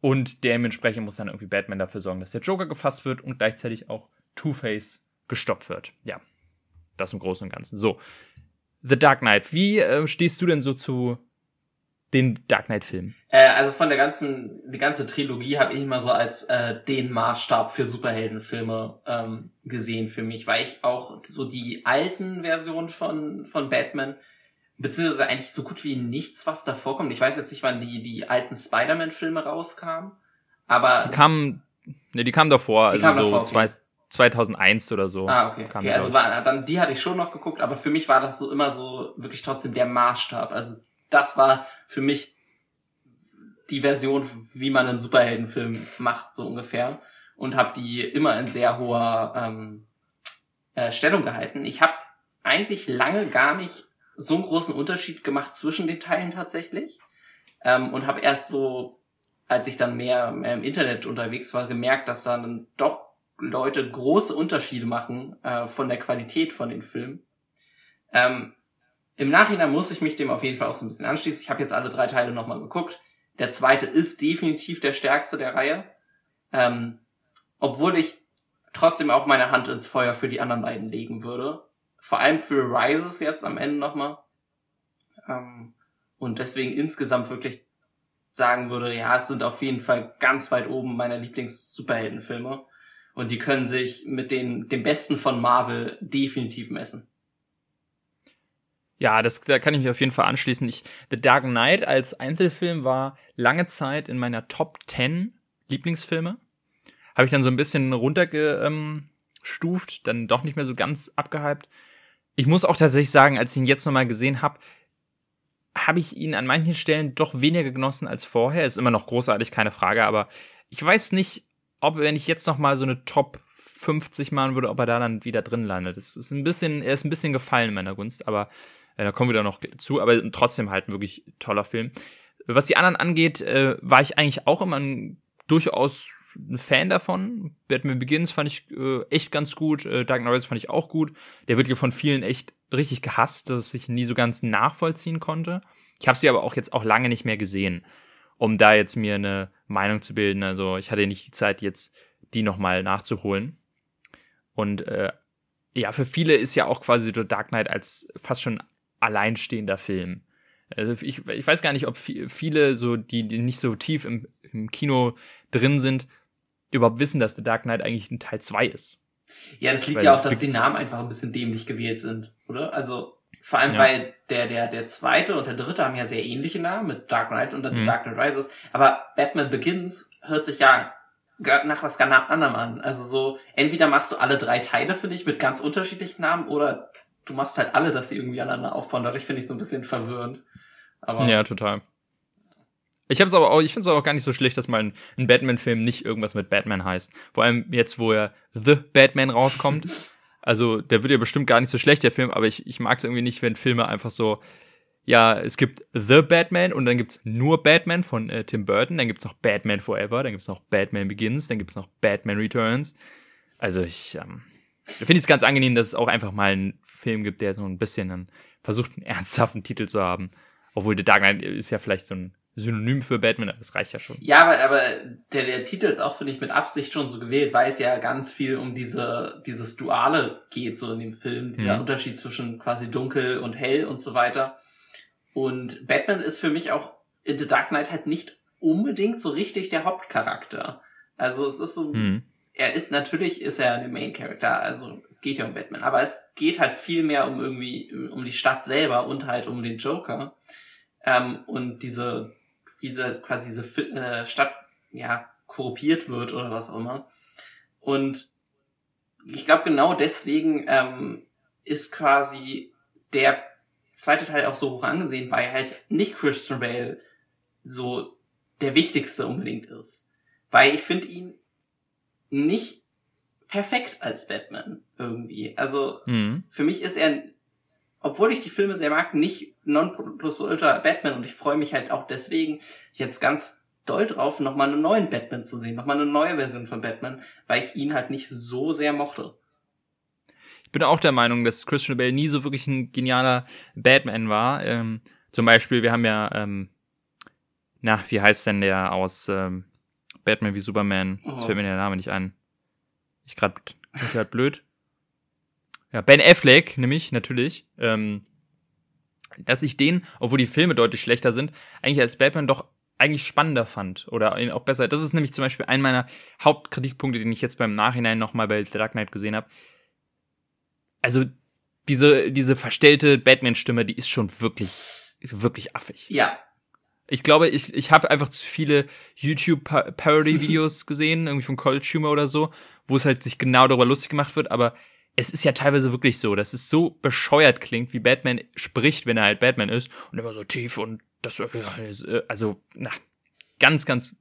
Und dementsprechend muss dann irgendwie Batman dafür sorgen, dass der Joker gefasst wird und gleichzeitig auch Two-Face gestoppt wird. Ja, das im Großen und Ganzen. So, The Dark Knight. Wie äh, stehst du denn so zu den Dark Knight-Filmen? Äh, also von der ganzen, die ganze Trilogie habe ich immer so als äh, den Maßstab für Superheldenfilme ähm, gesehen für mich, weil ich auch so die alten Versionen von, von Batman, beziehungsweise eigentlich so gut wie nichts, was da vorkommt. Ich weiß jetzt nicht, wann die, die alten Spider-Man-Filme rauskamen, aber... Die kamen, ne, die kamen davor, Die also kamen so davor, okay. zwei, 2001 oder so. Ah, okay. kam okay also war, dann die hatte ich schon noch geguckt, aber für mich war das so immer so wirklich trotzdem der Maßstab. Also das war für mich die Version, wie man einen Superheldenfilm macht, so ungefähr. Und habe die immer in sehr hoher ähm, äh, Stellung gehalten. Ich habe eigentlich lange gar nicht so einen großen Unterschied gemacht zwischen den Teilen tatsächlich. Ähm, und habe erst so, als ich dann mehr, mehr im Internet unterwegs war, gemerkt, dass dann doch Leute große Unterschiede machen äh, von der Qualität von den Filmen. Ähm, Im Nachhinein muss ich mich dem auf jeden Fall auch so ein bisschen anschließen. Ich habe jetzt alle drei Teile nochmal geguckt. Der zweite ist definitiv der stärkste der Reihe. Ähm, obwohl ich trotzdem auch meine Hand ins Feuer für die anderen beiden legen würde. Vor allem für Rises jetzt am Ende nochmal. Ähm, und deswegen insgesamt wirklich sagen würde, ja, es sind auf jeden Fall ganz weit oben meiner Lieblings-Superheldenfilme. Und die können sich mit den, dem Besten von Marvel definitiv messen. Ja, das, da kann ich mich auf jeden Fall anschließen. Ich, The Dark Knight als Einzelfilm war lange Zeit in meiner Top 10 Lieblingsfilme. Habe ich dann so ein bisschen runtergestuft, dann doch nicht mehr so ganz abgehypt. Ich muss auch tatsächlich sagen, als ich ihn jetzt nochmal gesehen habe, habe ich ihn an manchen Stellen doch weniger genossen als vorher. Ist immer noch großartig, keine Frage, aber ich weiß nicht, ob, wenn ich jetzt nochmal so eine Top 50 machen würde, ob er da dann wieder drin landet. Das ist ein bisschen, er ist ein bisschen gefallen in meiner Gunst, aber äh, da kommen wir da noch zu, aber trotzdem halt ein wirklich toller Film. Was die anderen angeht, äh, war ich eigentlich auch immer ein durchaus ein Fan davon. Batman Begins fand ich äh, echt ganz gut. Äh, Dark Knight fand ich auch gut. Der wird ja von vielen echt richtig gehasst, dass ich nie so ganz nachvollziehen konnte. Ich habe sie aber auch jetzt auch lange nicht mehr gesehen, um da jetzt mir eine Meinung zu bilden. Also ich hatte nicht die Zeit, jetzt die nochmal nachzuholen. Und äh, ja, für viele ist ja auch quasi The Dark Knight als fast schon alleinstehender Film. Also ich, ich weiß gar nicht, ob viele so, die, die nicht so tief im, im Kino drin sind, überhaupt wissen, dass The Dark Knight eigentlich ein Teil 2 ist. Ja, das liegt weil ja auch, dass die Namen einfach ein bisschen dämlich gewählt sind, oder? Also vor allem, ja. weil der, der, der zweite und der dritte haben ja sehr ähnliche Namen mit Dark Knight und dann mhm. Dark Knight Rises. Aber Batman Begins hört sich ja nach was ganz anderem an. Also so, entweder machst du alle drei Teile für dich mit ganz unterschiedlichen Namen oder du machst halt alle, dass sie irgendwie aneinander aufbauen. Dadurch finde ich so ein bisschen verwirrend. Aber ja, total. Ich habe es aber auch, ich finde es auch gar nicht so schlecht, dass mal ein, ein Batman-Film nicht irgendwas mit Batman heißt. Vor allem jetzt, wo er The Batman rauskommt. also, der wird ja bestimmt gar nicht so schlecht, der Film, aber ich, ich mag es irgendwie nicht, wenn Filme einfach so, ja, es gibt The Batman und dann gibt's nur Batman von äh, Tim Burton, dann gibt's noch Batman Forever, dann gibt's noch Batman Begins, dann gibt's noch Batman Returns. Also ich ähm, finde es ganz angenehm, dass es auch einfach mal einen Film gibt, der so ein bisschen dann versucht, einen ernsthaften Titel zu haben. Obwohl The Dark Knight ist ja vielleicht so ein Synonym für Batman, das reicht ja schon. Ja, aber, aber der, der Titel ist auch, finde ich, mit Absicht schon so gewählt, weil es ja ganz viel um diese, dieses Duale geht, so in dem Film, dieser mhm. Unterschied zwischen quasi dunkel und hell und so weiter. Und Batman ist für mich auch in The Dark Knight halt nicht unbedingt so richtig der Hauptcharakter. Also es ist so, mhm. Er ist natürlich, ist er der Main Character, also es geht ja um Batman, aber es geht halt viel mehr um irgendwie, um die Stadt selber und halt um den Joker. Ähm, und diese, diese, quasi diese äh, Stadt, ja, korruptiert wird oder was auch immer. Und ich glaube, genau deswegen ähm, ist quasi der zweite Teil auch so hoch angesehen, weil halt nicht Christian Bale so der wichtigste unbedingt ist. Weil ich finde ihn nicht perfekt als Batman irgendwie. Also mhm. für mich ist er, obwohl ich die Filme sehr mag, nicht non plus ultra Batman und ich freue mich halt auch deswegen jetzt ganz doll drauf, nochmal einen neuen Batman zu sehen, nochmal eine neue Version von Batman, weil ich ihn halt nicht so sehr mochte bin auch der Meinung, dass Christian Bale nie so wirklich ein genialer Batman war. Ähm, zum Beispiel, wir haben ja, ähm, na, wie heißt denn der aus ähm, Batman wie Superman? Oh. Jetzt fällt mir der Name nicht ein. Ich gerade grad blöd. Ja, Ben Affleck, nämlich, natürlich. Ähm, dass ich den, obwohl die Filme deutlich schlechter sind, eigentlich als Batman doch eigentlich spannender fand oder ihn auch besser. Das ist nämlich zum Beispiel ein meiner Hauptkritikpunkte, den ich jetzt beim Nachhinein nochmal bei The Dark Knight gesehen habe also diese, diese verstellte Batman-Stimme, die ist schon wirklich, wirklich affig. Ja. Ich glaube, ich, ich habe einfach zu viele YouTube-Parody-Videos gesehen, irgendwie von College Humor oder so, wo es halt sich genau darüber lustig gemacht wird, aber es ist ja teilweise wirklich so, dass es so bescheuert klingt, wie Batman spricht, wenn er halt Batman ist und immer so tief und das, äh, also, na, ganz, ganz,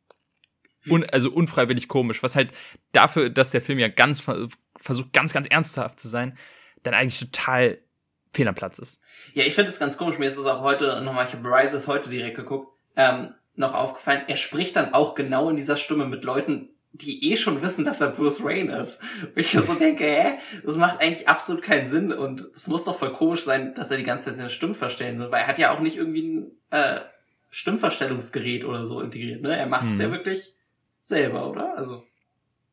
un, also unfreiwillig komisch, was halt dafür, dass der Film ja ganz versucht, ganz, ganz ernsthaft zu sein, dann eigentlich total fehl am Platz ist. Ja, ich finde es ganz komisch. Mir ist es auch heute nochmal, ich habe Rises heute direkt geguckt, ähm, noch aufgefallen. Er spricht dann auch genau in dieser Stimme mit Leuten, die eh schon wissen, dass er Bruce Wayne ist. Und ich so denke, hä, das macht eigentlich absolut keinen Sinn und es muss doch voll komisch sein, dass er die ganze Zeit seine Stimme verstellen will, weil er hat ja auch nicht irgendwie ein äh, Stimmverstellungsgerät oder so integriert, ne? Er macht es ja mhm. wirklich selber, oder? Also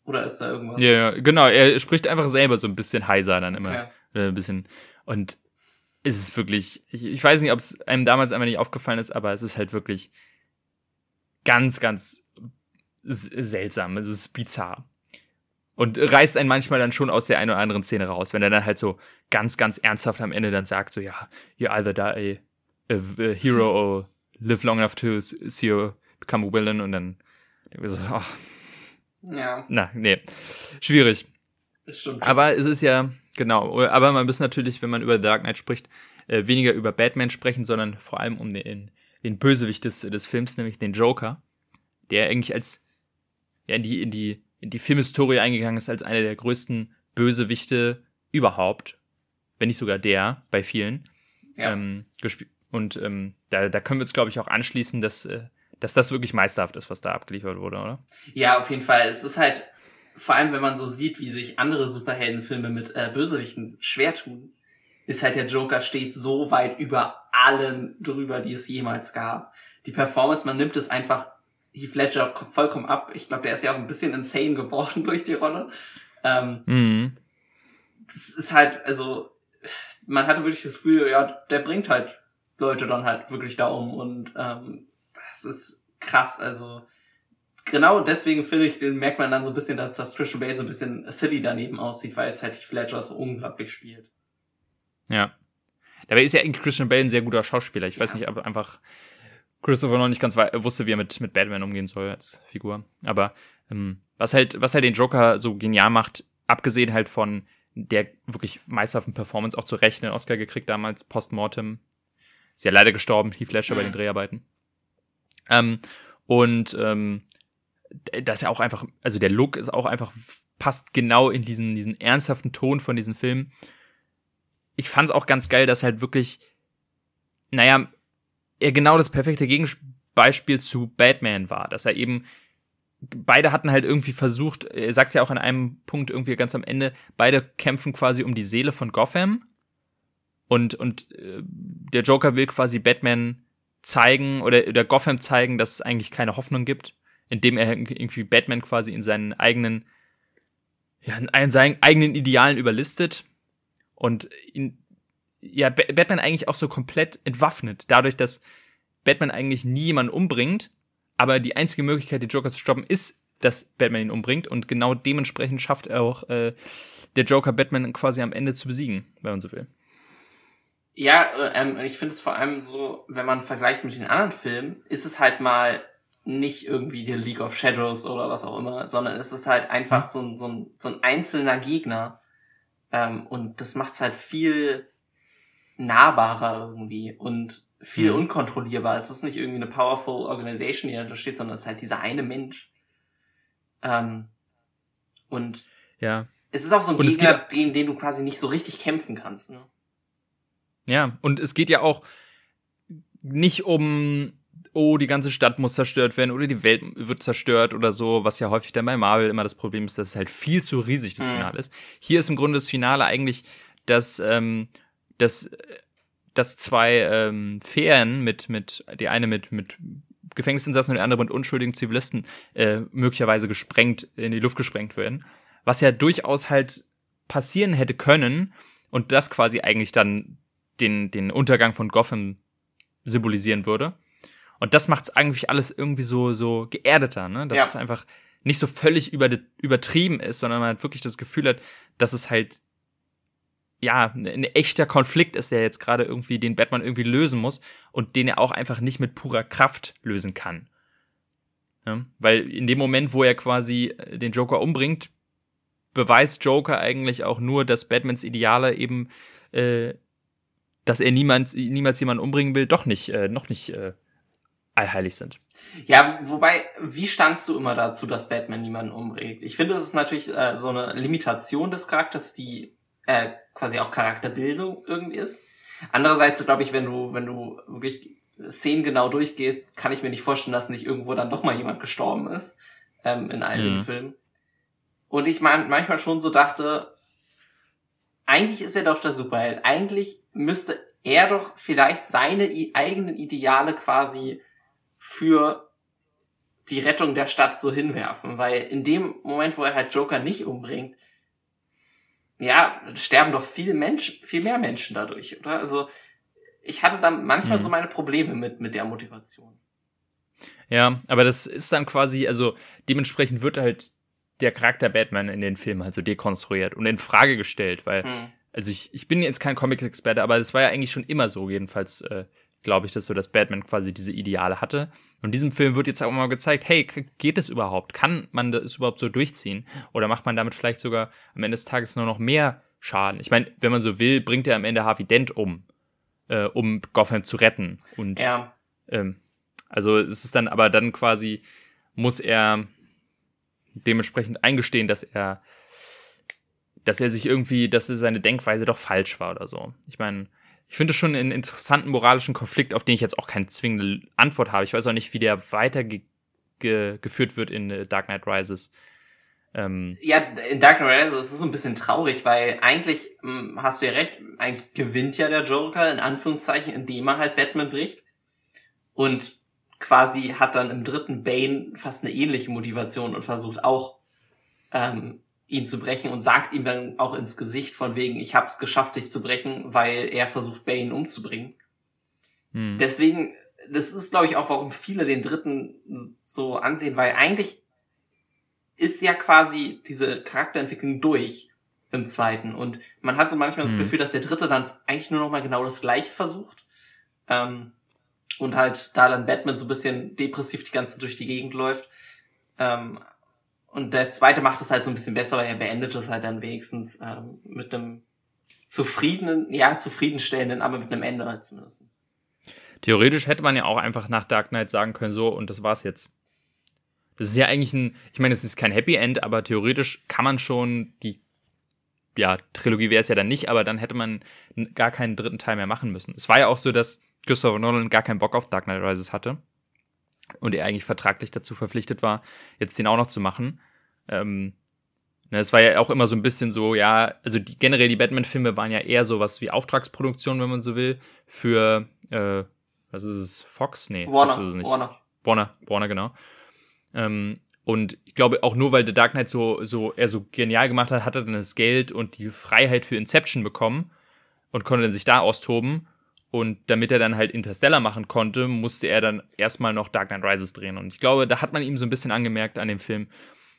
oder ist da irgendwas? Ja, genau. Er spricht einfach selber so ein bisschen heiser dann immer. Okay. Ein bisschen. Und es ist wirklich, ich, ich weiß nicht, ob es einem damals einmal nicht aufgefallen ist, aber es ist halt wirklich ganz, ganz seltsam. Es ist bizarr. Und reißt einen manchmal dann schon aus der einen oder anderen Szene raus, wenn er dann halt so ganz, ganz ernsthaft am Ende dann sagt, so, ja, you either die a, a hero or live long enough to see you become a villain und dann so, oh, ja. Na, nee. Schwierig. Das stimmt. Aber es ist ja, genau, aber man muss natürlich, wenn man über Dark Knight spricht, äh, weniger über Batman sprechen, sondern vor allem um den, den Bösewicht des, des Films, nämlich den Joker, der eigentlich als ja, in die, in die, in die Filmhistorie eingegangen ist als einer der größten Bösewichte überhaupt. Wenn nicht sogar der, bei vielen. Ja. Ähm, und ähm, da, da können wir uns, glaube ich, auch anschließen, dass äh, dass das wirklich meisterhaft ist, was da abgeliefert wurde, oder? Ja, auf jeden Fall. Es ist halt, vor allem wenn man so sieht, wie sich andere Superheldenfilme mit äh, Bösewichten schwer tun, ist halt der Joker steht so weit über allen drüber, die es jemals gab. Die Performance, man nimmt es einfach Heath Ledger vollkommen ab. Ich glaube, der ist ja auch ein bisschen insane geworden durch die Rolle. Ähm, mhm. Das ist halt, also, man hatte wirklich das Gefühl, ja, der bringt halt Leute dann halt wirklich da um und ähm, das ist krass, also genau deswegen finde ich, merkt man dann so ein bisschen, dass, dass Christian Bale so ein bisschen silly daneben aussieht, weil es halt Heath Ledger so unglaublich spielt. Ja. Dabei ist ja eigentlich Christian Bale ein sehr guter Schauspieler. Ich ja. weiß nicht, ob einfach Christopher noch nicht ganz wusste, wie er mit, mit Batman umgehen soll als Figur. Aber ähm, was halt, was halt den Joker so genial macht, abgesehen halt von der wirklich meisterhaften Performance auch zu Recht einen Oscar gekriegt damals, Postmortem. Ist ja leider gestorben, Heath Ledger mhm. bei den Dreharbeiten. Ähm, und ähm, das ist ja auch einfach, also der Look ist auch einfach, passt genau in diesen, diesen ernsthaften Ton von diesem Film. Ich fand es auch ganz geil, dass halt wirklich, naja, er genau das perfekte Gegenbeispiel zu Batman war, dass er eben beide hatten halt irgendwie versucht, er sagt ja auch an einem Punkt irgendwie ganz am Ende, beide kämpfen quasi um die Seele von Gotham und und äh, der Joker will quasi Batman zeigen oder, oder Gotham zeigen, dass es eigentlich keine Hoffnung gibt, indem er irgendwie Batman quasi in seinen eigenen ja, in seinen eigenen Idealen überlistet und ihn ja, Batman eigentlich auch so komplett entwaffnet, dadurch, dass Batman eigentlich nie jemanden umbringt, aber die einzige Möglichkeit, den Joker zu stoppen, ist, dass Batman ihn umbringt und genau dementsprechend schafft er auch äh, der Joker Batman quasi am Ende zu besiegen, wenn man so will. Ja, äh, ähm, ich finde es vor allem so, wenn man vergleicht mit den anderen Filmen, ist es halt mal nicht irgendwie die League of Shadows oder was auch immer, sondern es ist halt einfach mhm. so ein, so ein, so ein einzelner Gegner. Ähm, und das macht es halt viel nahbarer irgendwie und viel mhm. unkontrollierbar. Es ist nicht irgendwie eine powerful Organization, die da steht, sondern es ist halt dieser eine Mensch. Ähm, und ja. es ist auch so ein und Gegner, gegen den du quasi nicht so richtig kämpfen kannst. Ne? Ja, und es geht ja auch nicht um, oh, die ganze Stadt muss zerstört werden oder die Welt wird zerstört oder so, was ja häufig dann bei Marvel immer das Problem ist, dass es halt viel zu riesig das mhm. Finale ist. Hier ist im Grunde das Finale eigentlich, dass ähm, dass, dass zwei ähm, Fähren mit, mit, die eine mit, mit Gefängnisinsassen und die andere mit unschuldigen Zivilisten äh, möglicherweise gesprengt, in die Luft gesprengt werden. Was ja durchaus halt passieren hätte können und das quasi eigentlich dann den, den Untergang von Gotham symbolisieren würde. Und das macht es eigentlich alles irgendwie so, so geerdeter, ne? Dass ja. es einfach nicht so völlig über, übertrieben ist, sondern man halt wirklich das Gefühl hat, dass es halt ja, ein echter Konflikt ist, der jetzt gerade irgendwie den Batman irgendwie lösen muss und den er auch einfach nicht mit purer Kraft lösen kann. Ja, weil in dem Moment, wo er quasi äh, den Joker umbringt, beweist Joker eigentlich auch nur, dass Batmans Ideale eben, äh, dass er niemals, niemals jemanden umbringen will, doch nicht, äh, noch nicht äh, allheilig sind. Ja, wobei, wie standst du immer dazu, dass Batman niemanden umbringt? Ich finde, es ist natürlich äh, so eine Limitation des Charakters, die äh, quasi auch Charakterbildung irgendwie ist. Andererseits, glaube ich, wenn du, wenn du wirklich Szenen genau durchgehst, kann ich mir nicht vorstellen, dass nicht irgendwo dann doch mal jemand gestorben ist ähm, in all mhm. Filmen. Und ich mein, manchmal schon so dachte, eigentlich ist er doch der Superheld. Eigentlich müsste er doch vielleicht seine eigenen Ideale quasi für die Rettung der Stadt so hinwerfen, weil in dem Moment, wo er halt Joker nicht umbringt, ja, sterben doch viel Menschen, viel mehr Menschen dadurch, oder? Also ich hatte dann manchmal mhm. so meine Probleme mit, mit der Motivation. Ja, aber das ist dann quasi, also dementsprechend wird halt der Charakter Batman in den Filmen halt so dekonstruiert und in Frage gestellt, weil, mhm. also ich, ich bin jetzt kein Comics-Experte, aber das war ja eigentlich schon immer so, jedenfalls äh, glaube ich, dass so, dass Batman quasi diese Ideale hatte. Und in diesem Film wird jetzt auch mal gezeigt, hey, geht es überhaupt? Kann man das überhaupt so durchziehen? Oder macht man damit vielleicht sogar am Ende des Tages nur noch mehr Schaden? Ich meine, wenn man so will, bringt er am Ende Harvey Dent um, äh, um Gotham zu retten. Und ja. ähm, also es ist dann aber dann quasi, muss er dementsprechend eingestehen, dass er dass er sich irgendwie, dass seine Denkweise doch falsch war oder so. Ich meine, ich finde schon einen interessanten moralischen Konflikt, auf den ich jetzt auch keine zwingende Antwort habe. Ich weiß auch nicht, wie der weitergeführt ge wird in äh, Dark Knight Rises. Ähm, ja, in Dark Knight Rises ist es ein bisschen traurig, weil eigentlich mh, hm, hast du ja recht, eigentlich gewinnt ja der Joker in Anführungszeichen, indem er halt Batman bricht. Und quasi hat dann im dritten Bane fast eine ähnliche Motivation und versucht auch ähm, ihn zu brechen und sagt ihm dann auch ins Gesicht von wegen, ich hab's geschafft, dich zu brechen, weil er versucht, Bane umzubringen. Hm. Deswegen, das ist, glaube ich, auch, warum viele den dritten so ansehen, weil eigentlich ist ja quasi diese Charakterentwicklung durch im zweiten. Und man hat so manchmal hm. das Gefühl, dass der dritte dann eigentlich nur noch mal genau das gleiche versucht. Ähm, und halt da dann Batman so ein bisschen depressiv die ganze durch die Gegend läuft. Ähm, und der zweite macht es halt so ein bisschen besser, weil er beendet es halt dann wenigstens ähm, mit einem zufriedenen, ja, zufriedenstellenden, aber mit einem Ende halt zumindest. Theoretisch hätte man ja auch einfach nach Dark Knight sagen können, so, und das war's jetzt. Das ist ja eigentlich ein, ich meine, es ist kein Happy End, aber theoretisch kann man schon die, ja, Trilogie wäre es ja dann nicht, aber dann hätte man gar keinen dritten Teil mehr machen müssen. Es war ja auch so, dass Christopher Nolan gar keinen Bock auf Dark Knight Rises hatte und er eigentlich vertraglich dazu verpflichtet war, jetzt den auch noch zu machen. Ähm, ne, es war ja auch immer so ein bisschen so, ja, also die, generell die Batman-Filme waren ja eher sowas wie Auftragsproduktion, wenn man so will, für, äh, was ist es, Fox? Nee, Warner, Fox ist es nicht. Warner. Warner, Warner, genau. Ähm, und ich glaube, auch nur weil The Dark Knight so, so, er so genial gemacht hat, hat er dann das Geld und die Freiheit für Inception bekommen und konnte dann sich da austoben. Und damit er dann halt Interstellar machen konnte, musste er dann erstmal noch Dark Knight Rises drehen. Und ich glaube, da hat man ihm so ein bisschen angemerkt an dem Film,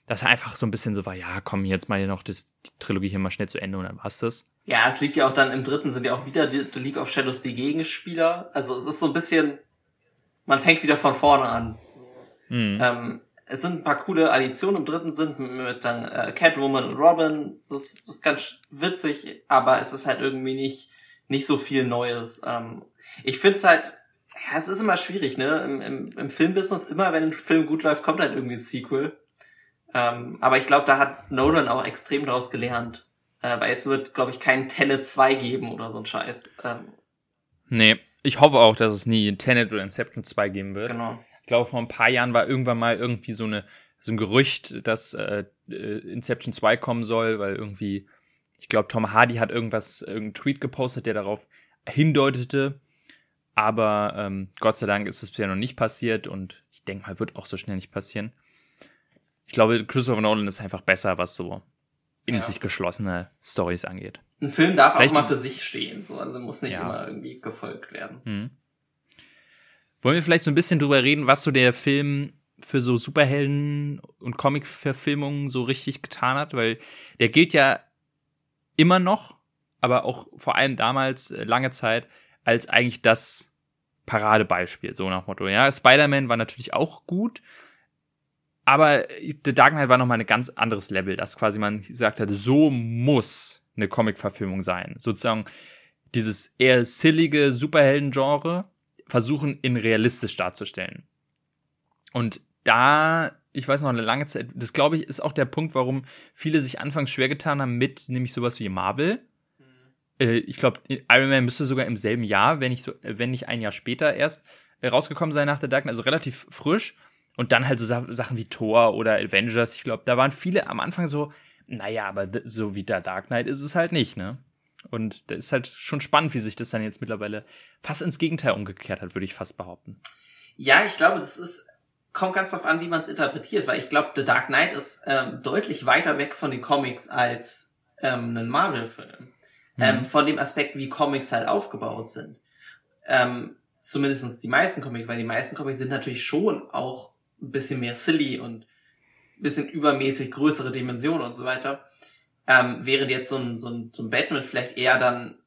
dass er einfach so ein bisschen so war, ja, komm, jetzt mal hier noch das, die Trilogie hier mal schnell zu Ende und dann war's das. Ja, es liegt ja auch dann im dritten sind ja auch wieder die, die League of Shadows die Gegenspieler. Also es ist so ein bisschen, man fängt wieder von vorne an. Mhm. Ähm, es sind ein paar coole Additionen im dritten sind mit, mit dann äh, Catwoman und Robin. Das, das ist ganz witzig, aber es ist halt irgendwie nicht nicht so viel Neues. Ähm, ich finde es halt, ja, es ist immer schwierig, ne? Im, im, im Filmbusiness, immer wenn ein Film gut läuft, kommt halt irgendwie ein Sequel. Ähm, aber ich glaube, da hat Nolan auch extrem daraus gelernt. Äh, weil es wird, glaube ich, keinen Tenet 2 geben oder so ein Scheiß. Ähm, nee, ich hoffe auch, dass es nie Tenet oder Inception 2 geben wird. Genau. Ich glaube, vor ein paar Jahren war irgendwann mal irgendwie so eine so ein Gerücht, dass äh, äh Inception 2 kommen soll, weil irgendwie ich glaube, Tom Hardy hat irgendwas, irgendeinen Tweet gepostet, der darauf hindeutete. Aber ähm, Gott sei Dank ist es bisher noch nicht passiert und ich denke mal, wird auch so schnell nicht passieren. Ich glaube, Christopher Nolan ist einfach besser, was so in ja. sich geschlossene Stories angeht. Ein Film darf Vielleicht auch mal für sich stehen, so, also muss nicht ja. immer irgendwie gefolgt werden. Mhm. Wollen wir vielleicht so ein bisschen drüber reden, was so der Film für so Superhelden und Comic-Verfilmungen so richtig getan hat? Weil der gilt ja immer noch, aber auch vor allem damals äh, lange Zeit als eigentlich das Paradebeispiel, so nach Motto. Ja, Spider-Man war natürlich auch gut, aber The Dark Knight war nochmal ein ganz anderes Level, dass quasi man gesagt hat, so muss eine Comic-Verfilmung sein. Sozusagen dieses eher sillige Superhelden-Genre versuchen in realistisch darzustellen. Und da ich weiß noch eine lange Zeit, das glaube ich, ist auch der Punkt, warum viele sich anfangs schwer getan haben mit nämlich sowas wie Marvel. Mhm. Äh, ich glaube, Iron Man müsste sogar im selben Jahr, wenn nicht, so, wenn nicht ein Jahr später erst, äh, rausgekommen sein nach der Dark Knight, also relativ frisch. Und dann halt so Sa Sachen wie Thor oder Avengers. Ich glaube, da waren viele am Anfang so, naja, aber so wie der Dark Knight ist es halt nicht, ne? Und das ist halt schon spannend, wie sich das dann jetzt mittlerweile fast ins Gegenteil umgekehrt hat, würde ich fast behaupten. Ja, ich glaube, das ist kommt ganz darauf an, wie man es interpretiert, weil ich glaube, The Dark Knight ist ähm, deutlich weiter weg von den Comics als ähm, ein Marvel-Film. Mhm. Ähm, von dem Aspekt, wie Comics halt aufgebaut sind. Ähm, zumindestens die meisten Comics, weil die meisten Comics sind natürlich schon auch ein bisschen mehr silly und ein bisschen übermäßig größere Dimensionen und so weiter. Ähm, während jetzt so ein, so, ein, so ein Batman vielleicht eher dann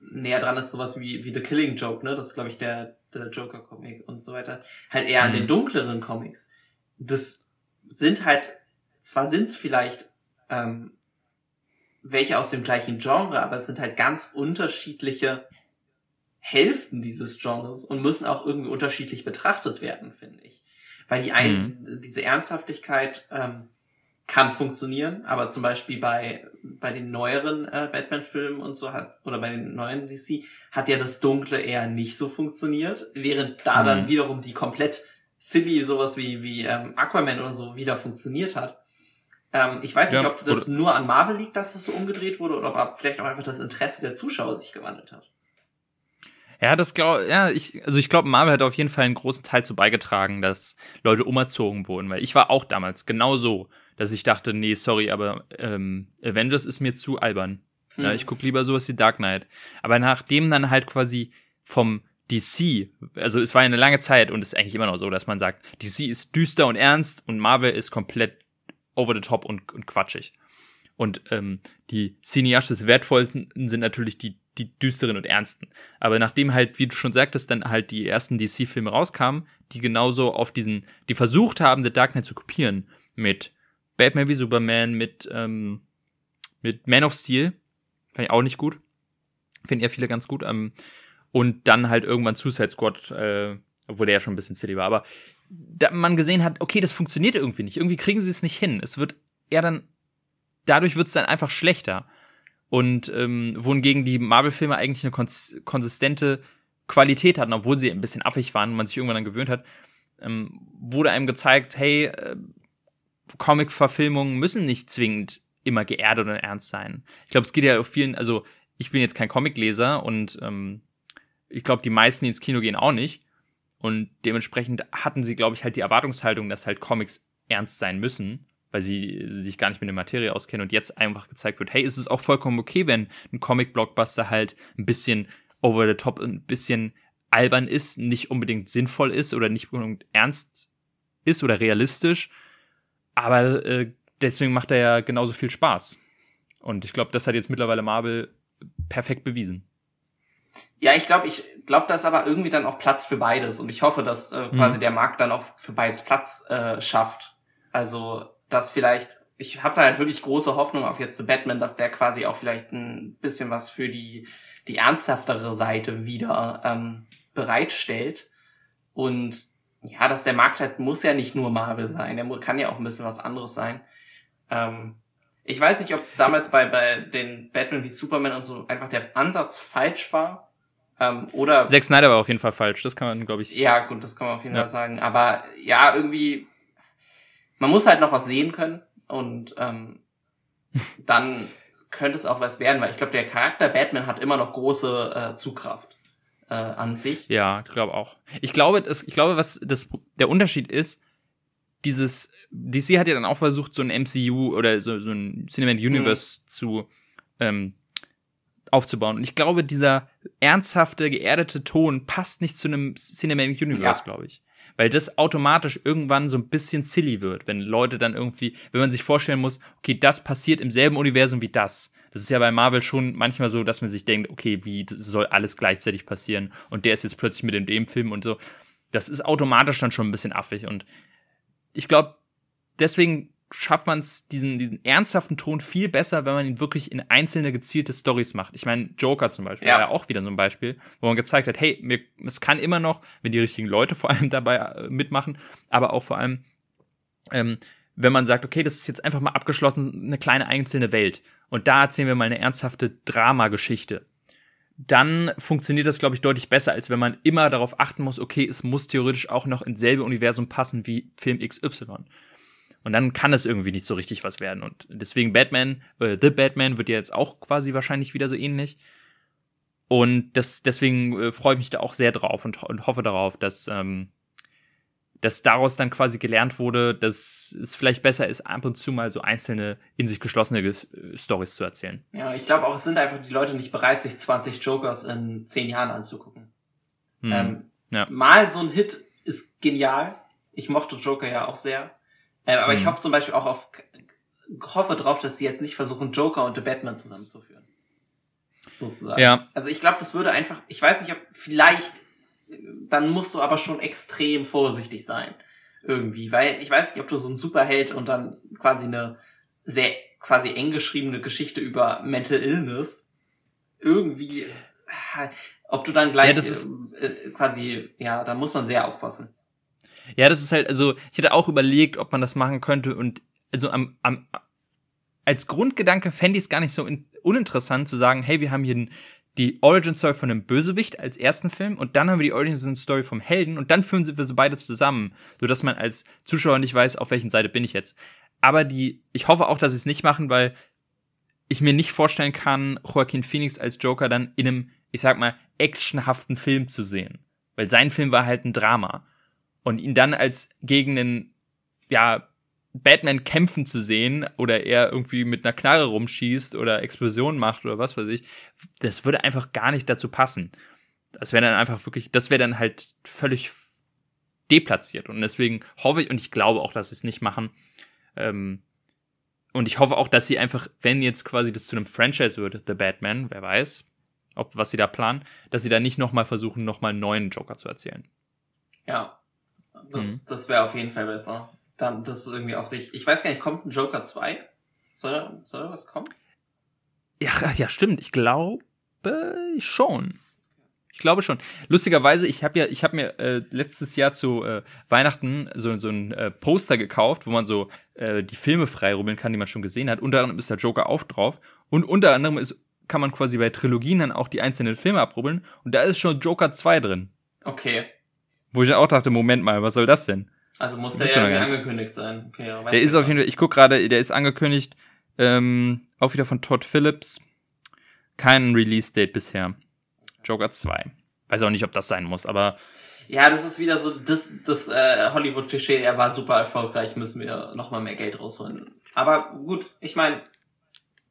näher dran ist, sowas wie, wie The Killing Joke, ne? Das ist, glaube ich, der, der Joker-Comic und so weiter, halt eher an den mhm. dunkleren Comics. Das sind halt, zwar sind es vielleicht ähm, welche aus dem gleichen Genre, aber es sind halt ganz unterschiedliche Hälften dieses Genres und müssen auch irgendwie unterschiedlich betrachtet werden, finde ich. Weil die einen, mhm. diese Ernsthaftigkeit ähm, kann funktionieren, aber zum Beispiel bei bei den neueren äh, Batman-Filmen und so hat, oder bei den neuen DC, hat ja das Dunkle eher nicht so funktioniert, während da mhm. dann wiederum die komplett silly, sowas wie, wie ähm, Aquaman oder so, wieder funktioniert hat. Ähm, ich weiß nicht, ja, ob das nur an Marvel liegt, dass das so umgedreht wurde, oder ob vielleicht auch einfach das Interesse der Zuschauer sich gewandelt hat. Ja, das glaube ja, ich, also ich glaube, Marvel hat auf jeden Fall einen großen Teil zu beigetragen, dass Leute umerzogen wurden, weil ich war auch damals genau so, dass ich dachte, nee, sorry, aber ähm, Avengers ist mir zu albern. Hm. Ja, ich gucke lieber sowas wie Dark Knight. Aber nachdem dann halt quasi vom DC, also es war eine lange Zeit und es ist eigentlich immer noch so, dass man sagt, DC ist düster und ernst und Marvel ist komplett over the top und, und quatschig. Und ähm, die Cineastes wertvollsten sind natürlich die, die düsteren und ernsten. Aber nachdem halt, wie du schon sagtest, dann halt die ersten DC-Filme rauskamen, die genauso auf diesen, die versucht haben, The Dark Knight zu kopieren, mit Batman wie Superman, mit, ähm, mit Man of Steel, fand ich auch nicht gut. Finden ja viele ganz gut. Ähm, und dann halt irgendwann Suicide Squad, äh, obwohl der ja schon ein bisschen silly war. Aber da man gesehen hat, okay, das funktioniert irgendwie nicht. Irgendwie kriegen sie es nicht hin. Es wird eher dann, dadurch wird es dann einfach schlechter. Und ähm, wohingegen die Marvel-Filme eigentlich eine kons konsistente Qualität hatten, obwohl sie ein bisschen affig waren und man sich irgendwann dann gewöhnt hat, ähm, wurde einem gezeigt, hey, äh, Comic-Verfilmungen müssen nicht zwingend immer geerdet und ernst sein. Ich glaube, es geht ja auf vielen, also ich bin jetzt kein Comicleser und ähm, ich glaube, die meisten, die ins Kino gehen, auch nicht. Und dementsprechend hatten sie, glaube ich, halt die Erwartungshaltung, dass halt Comics ernst sein müssen, weil sie, sie sich gar nicht mit der Materie auskennen und jetzt einfach gezeigt wird, hey, ist es auch vollkommen okay, wenn ein Comic-Blockbuster halt ein bisschen over the top, ein bisschen albern ist, nicht unbedingt sinnvoll ist oder nicht unbedingt ernst ist oder realistisch. Aber äh, deswegen macht er ja genauso viel Spaß. Und ich glaube, das hat jetzt mittlerweile Marvel perfekt bewiesen. Ja, ich glaube, ich glaube, da ist aber irgendwie dann auch Platz für beides und ich hoffe, dass äh, mhm. quasi der Markt dann auch für beides Platz äh, schafft. Also, dass vielleicht, ich habe da halt wirklich große Hoffnung auf jetzt The Batman, dass der quasi auch vielleicht ein bisschen was für die die ernsthaftere Seite wieder ähm, bereitstellt und ja, dass der Markt halt muss ja nicht nur Marvel sein, der kann ja auch ein bisschen was anderes sein. Ähm, ich weiß nicht, ob damals bei, bei den Batman wie Superman und so einfach der Ansatz falsch war. Ähm, oder. Zack Snyder war auf jeden Fall falsch, das kann man, glaube ich. Ja, gut, das kann man auf jeden ja. Fall sagen. Aber ja, irgendwie, man muss halt noch was sehen können und ähm, dann könnte es auch was werden, weil ich glaube, der Charakter Batman hat immer noch große äh, Zugkraft äh, an sich. Ja, ich glaube auch. Ich glaube, das, ich glaube, was das, der Unterschied ist, dieses DC hat ja dann auch versucht, so ein MCU oder so, so ein Cinematic Universe mhm. zu ähm, aufzubauen. Und ich glaube, dieser ernsthafte, geerdete Ton passt nicht zu einem Cinematic Universe, ja. glaube ich. Weil das automatisch irgendwann so ein bisschen silly wird, wenn Leute dann irgendwie, wenn man sich vorstellen muss, okay, das passiert im selben Universum wie das. Das ist ja bei Marvel schon manchmal so, dass man sich denkt, okay, wie soll alles gleichzeitig passieren? Und der ist jetzt plötzlich mit in dem Film und so. Das ist automatisch dann schon ein bisschen affig. Und ich glaube, deswegen schafft man es, diesen, diesen ernsthaften Ton viel besser, wenn man ihn wirklich in einzelne gezielte Stories macht. Ich meine, Joker zum Beispiel ja. war ja auch wieder so ein Beispiel, wo man gezeigt hat, hey, mir, es kann immer noch, wenn die richtigen Leute vor allem dabei äh, mitmachen, aber auch vor allem, ähm, wenn man sagt, okay, das ist jetzt einfach mal abgeschlossen, eine kleine einzelne Welt. Und da erzählen wir mal eine ernsthafte Dramageschichte. Dann funktioniert das, glaube ich, deutlich besser, als wenn man immer darauf achten muss, okay, es muss theoretisch auch noch ins selbe Universum passen wie Film XY. Und dann kann es irgendwie nicht so richtig was werden. Und deswegen Batman, äh, The Batman wird ja jetzt auch quasi wahrscheinlich wieder so ähnlich. Und das, deswegen äh, freue ich mich da auch sehr drauf und, und hoffe darauf, dass, ähm, dass daraus dann quasi gelernt wurde, dass es vielleicht besser ist, ab und zu mal so einzelne in sich geschlossene äh, Stories zu erzählen. Ja, ich glaube auch, es sind einfach die Leute nicht bereit, sich 20 Jokers in 10 Jahren anzugucken. Hm. Ähm, ja. Mal so ein Hit ist genial. Ich mochte Joker ja auch sehr. Ähm, aber mhm. ich hoffe zum Beispiel auch auf, hoffe drauf, dass sie jetzt nicht versuchen, Joker und The Batman zusammenzuführen. Sozusagen. Ja. Also ich glaube, das würde einfach, ich weiß nicht, ob vielleicht, dann musst du aber schon extrem vorsichtig sein. Irgendwie. Weil ich weiß nicht, ob du so ein Superheld und dann quasi eine sehr quasi eng geschriebene Geschichte über Mental Illness irgendwie, ob du dann gleich ja, das ist äh, quasi, ja, da muss man sehr aufpassen. Ja, das ist halt, also ich hätte auch überlegt, ob man das machen könnte und also am, am als Grundgedanke fände ich es gar nicht so uninteressant zu sagen, hey, wir haben hier die Origin Story von einem Bösewicht als ersten Film und dann haben wir die Origin Story vom Helden und dann führen wir sie beide zusammen, sodass man als Zuschauer nicht weiß, auf welchen Seite bin ich jetzt. Aber die, ich hoffe auch, dass sie es nicht machen, weil ich mir nicht vorstellen kann, Joaquin Phoenix als Joker dann in einem, ich sag mal, actionhaften Film zu sehen. Weil sein Film war halt ein Drama. Und ihn dann als gegen einen, ja, Batman kämpfen zu sehen oder er irgendwie mit einer Knarre rumschießt oder Explosionen macht oder was weiß ich, das würde einfach gar nicht dazu passen. Das wäre dann einfach wirklich, das wäre dann halt völlig deplatziert. Und deswegen hoffe ich, und ich glaube auch, dass sie es nicht machen. Ähm, und ich hoffe auch, dass sie einfach, wenn jetzt quasi das zu einem Franchise wird, The Batman, wer weiß, ob was sie da planen, dass sie da nicht nochmal versuchen, nochmal einen neuen Joker zu erzählen. Ja, das, mhm. das wäre auf jeden Fall besser dann das irgendwie auf sich. Ich weiß gar nicht, kommt ein Joker 2? Soll da, soll da was kommen? Ja, ja, stimmt. Ich glaube schon. Ich glaube schon. Lustigerweise, ich habe ja, ich habe mir äh, letztes Jahr zu äh, Weihnachten so, so ein äh, Poster gekauft, wo man so äh, die Filme freirubbeln kann, die man schon gesehen hat. Unter anderem ist der Joker auch drauf. Und unter anderem ist, kann man quasi bei Trilogien dann auch die einzelnen Filme abrubbeln. Und da ist schon Joker 2 drin. Okay. Wo ich auch dachte, Moment mal, was soll das denn? Also muss der ja irgendwie angekündigt sein. Okay, ja, der ist auf jeden Fall, ich guck gerade, der ist angekündigt, ähm, auch wieder von Todd Phillips. Kein Release-Date bisher. Joker 2. Weiß auch nicht, ob das sein muss, aber. Ja, das ist wieder so das, das äh, Hollywood-Klischee, er war super erfolgreich, müssen wir nochmal mehr Geld rausholen. Aber gut, ich meine,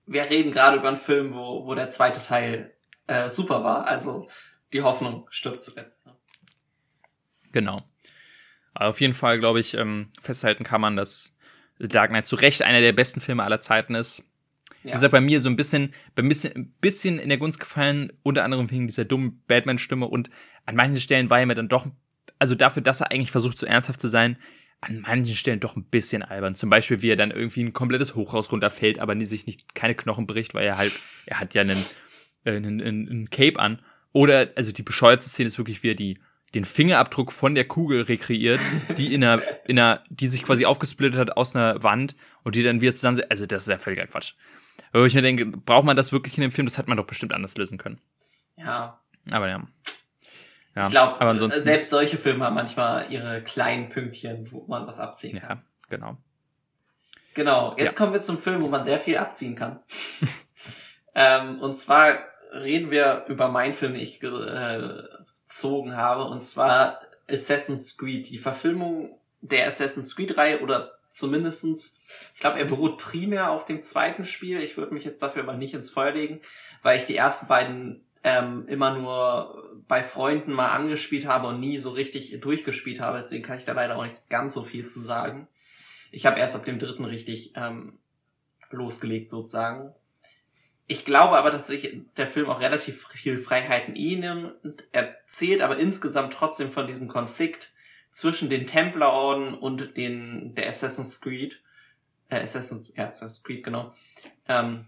wir reden gerade über einen Film, wo, wo der zweite Teil äh, super war, also die Hoffnung stirbt zuletzt. Ne? Genau. Aber auf jeden Fall, glaube ich, ähm, festhalten kann man, dass Dark Knight zu Recht einer der besten Filme aller Zeiten ist. Ja. Wie gesagt, bei mir so ein bisschen, bei ein bisschen, ein bisschen in der Gunst gefallen, unter anderem wegen dieser dummen Batman-Stimme und an manchen Stellen war er mir dann doch, also dafür, dass er eigentlich versucht, so ernsthaft zu sein, an manchen Stellen doch ein bisschen albern. Zum Beispiel, wie er dann irgendwie ein komplettes Hochhaus runterfällt, aber nie sich nicht keine Knochen bricht, weil er halt, er hat ja einen, äh, einen, einen, einen Cape an. Oder, also die bescheuertste Szene ist wirklich, wie er die, den Fingerabdruck von der Kugel rekreiert, die in einer, in einer, die sich quasi aufgesplittet hat aus einer Wand und die dann wieder zusammen, also das ist ja völliger Quatsch. Aber ich mir denke, braucht man das wirklich in dem Film? Das hat man doch bestimmt anders lösen können. Ja. Aber ja. ja. Ich glaube, selbst solche Filme haben manchmal ihre kleinen Pünktchen, wo man was abziehen kann. Ja, genau. Genau. Jetzt ja. kommen wir zum Film, wo man sehr viel abziehen kann. ähm, und zwar reden wir über meinen Film, den ich äh, gezogen habe, und zwar Assassin's Creed, die Verfilmung der Assassin's Creed-Reihe oder zumindestens, ich glaube, er beruht primär auf dem zweiten Spiel. Ich würde mich jetzt dafür aber nicht ins Feuer legen, weil ich die ersten beiden ähm, immer nur bei Freunden mal angespielt habe und nie so richtig durchgespielt habe. Deswegen kann ich da leider auch nicht ganz so viel zu sagen. Ich habe erst ab dem dritten richtig ähm, losgelegt sozusagen. Ich glaube aber, dass sich der Film auch relativ viel Freiheiten eh nimmt. Er zählt aber insgesamt trotzdem von diesem Konflikt zwischen den Templerorden und den der Assassin's Creed. Äh, Assassin's, ja, Assassin's Creed, genau. Ähm,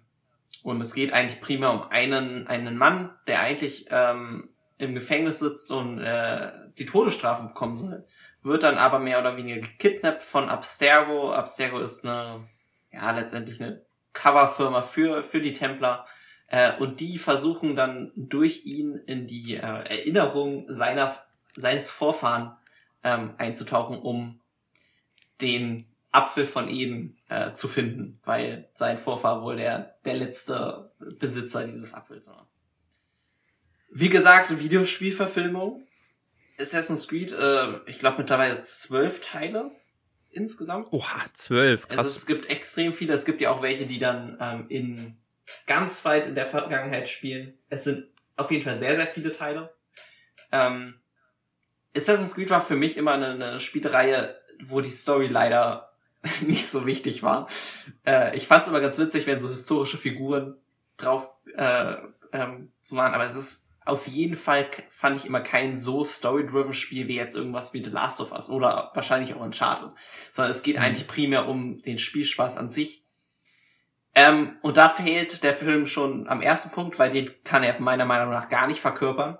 und es geht eigentlich primär um einen, einen Mann, der eigentlich ähm, im Gefängnis sitzt und äh, die Todesstrafe bekommen soll. Wird dann aber mehr oder weniger gekidnappt von Abstergo. Abstergo ist eine, ja, letztendlich eine Coverfirma für, für die Templer. Äh, und die versuchen dann durch ihn in die äh, Erinnerung seiner, seines Vorfahren ähm, einzutauchen, um den Apfel von Eden äh, zu finden, weil sein Vorfahr wohl der, der letzte Besitzer dieses Apfels war. Wie gesagt, Videospielverfilmung. Assassin's Creed, äh, ich glaube mittlerweile zwölf Teile insgesamt. Oha, zwölf. Krass. Also es gibt extrem viele. Es gibt ja auch welche, die dann ähm, in ganz weit in der Vergangenheit spielen. Es sind auf jeden Fall sehr, sehr viele Teile. Ähm, Assassin's Creed war für mich immer eine, eine Spielreihe, wo die Story leider nicht so wichtig war. Äh, ich fand es immer ganz witzig, wenn so historische Figuren drauf äh, ähm, zu machen, aber es ist auf jeden Fall fand ich immer kein so story-driven Spiel wie jetzt irgendwas wie The Last of Us oder wahrscheinlich auch Uncharted, sondern es geht mhm. eigentlich primär um den Spielspaß an sich. Ähm, und da fehlt der Film schon am ersten Punkt, weil den kann er meiner Meinung nach gar nicht verkörpern.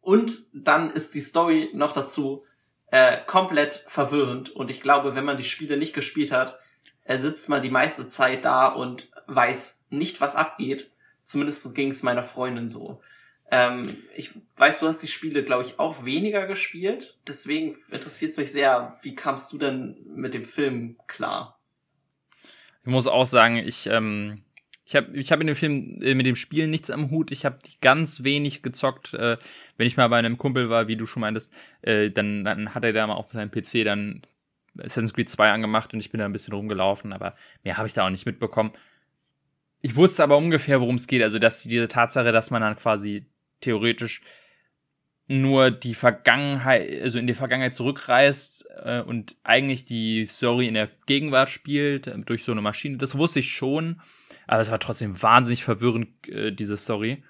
Und dann ist die Story noch dazu äh, komplett verwirrend. Und ich glaube, wenn man die Spiele nicht gespielt hat, er sitzt mal die meiste Zeit da und weiß nicht, was abgeht. Zumindest ging es meiner Freundin so. Ähm, ich weiß, du hast die Spiele, glaube ich, auch weniger gespielt. Deswegen interessiert es mich sehr, wie kamst du denn mit dem Film klar? Ich muss auch sagen, ich, ähm, ich habe ich hab in dem Film äh, mit dem Spiel nichts am Hut. Ich habe ganz wenig gezockt. Äh, wenn ich mal bei einem Kumpel war, wie du schon meintest, äh, dann, dann hat er da mal auf seinem PC dann Assassin's Creed 2 angemacht und ich bin da ein bisschen rumgelaufen, aber mehr habe ich da auch nicht mitbekommen. Ich wusste aber ungefähr, worum es geht. Also, dass diese Tatsache, dass man dann quasi theoretisch nur die Vergangenheit, also in die Vergangenheit zurückreist äh, und eigentlich die Story in der Gegenwart spielt, äh, durch so eine Maschine, das wusste ich schon. Aber es war trotzdem wahnsinnig verwirrend, äh, diese Story.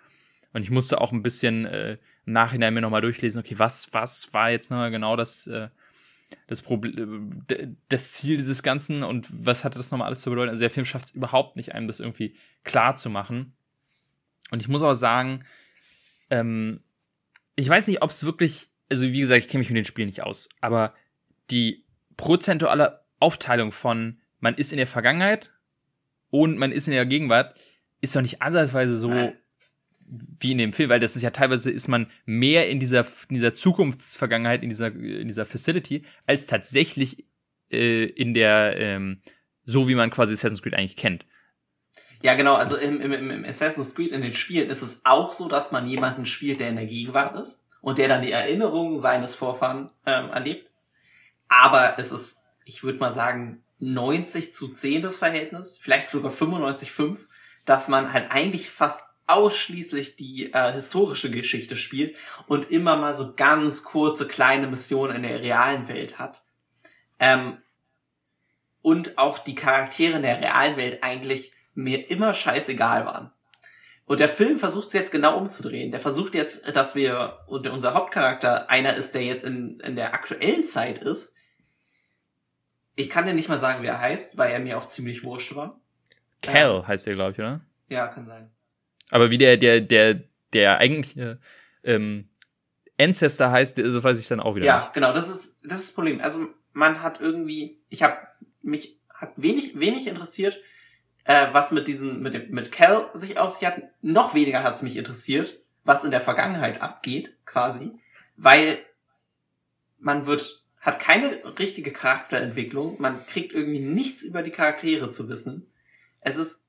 Und ich musste auch ein bisschen äh, im Nachhinein mir nochmal durchlesen, okay, was, was war jetzt nochmal genau das, äh, das Problem, das Ziel dieses Ganzen und was hatte das nochmal alles zu bedeuten? Also der Film schafft es überhaupt nicht, einem das irgendwie klar zu machen. Und ich muss auch sagen, ähm, ich weiß nicht, ob es wirklich, also wie gesagt, ich kenne mich mit den Spielen nicht aus, aber die prozentuale Aufteilung von man ist in der Vergangenheit und man ist in der Gegenwart ist doch nicht ansatzweise so wie in dem Film, weil das ist ja teilweise ist man mehr in dieser, in dieser Zukunftsvergangenheit, in dieser, in dieser Facility, als tatsächlich äh, in der, ähm, so wie man quasi Assassin's Creed eigentlich kennt. Ja, genau, also im, im, im Assassin's Creed in den Spielen ist es auch so, dass man jemanden spielt, der in der Gegenwart ist und der dann die Erinnerungen seines Vorfahren ähm, erlebt. Aber es ist, ich würde mal sagen, 90 zu 10 das Verhältnis, vielleicht sogar 95 5, dass man halt eigentlich fast ausschließlich die äh, historische Geschichte spielt und immer mal so ganz kurze kleine Missionen in der realen Welt hat. Ähm, und auch die Charaktere in der realen Welt eigentlich mir immer scheißegal waren. Und der Film versucht es jetzt genau umzudrehen. Der versucht jetzt, dass wir, und unser Hauptcharakter einer ist, der jetzt in, in der aktuellen Zeit ist. Ich kann dir nicht mal sagen, wie er heißt, weil er mir auch ziemlich wurscht war. Cal ähm, heißt er, glaube ich, oder? Ja, kann sein. Aber wie der, der, der, der eigentliche ähm, Ancestor heißt, so weiß ich dann auch wieder. Ja, nicht. genau, das ist, das ist das Problem. Also man hat irgendwie, ich habe mich hat wenig, wenig interessiert, äh, was mit diesem, mit dem, mit Cal sich auf sich hat. Noch weniger hat es mich interessiert, was in der Vergangenheit abgeht, quasi, weil man wird, hat keine richtige Charakterentwicklung, man kriegt irgendwie nichts über die Charaktere zu wissen. Es ist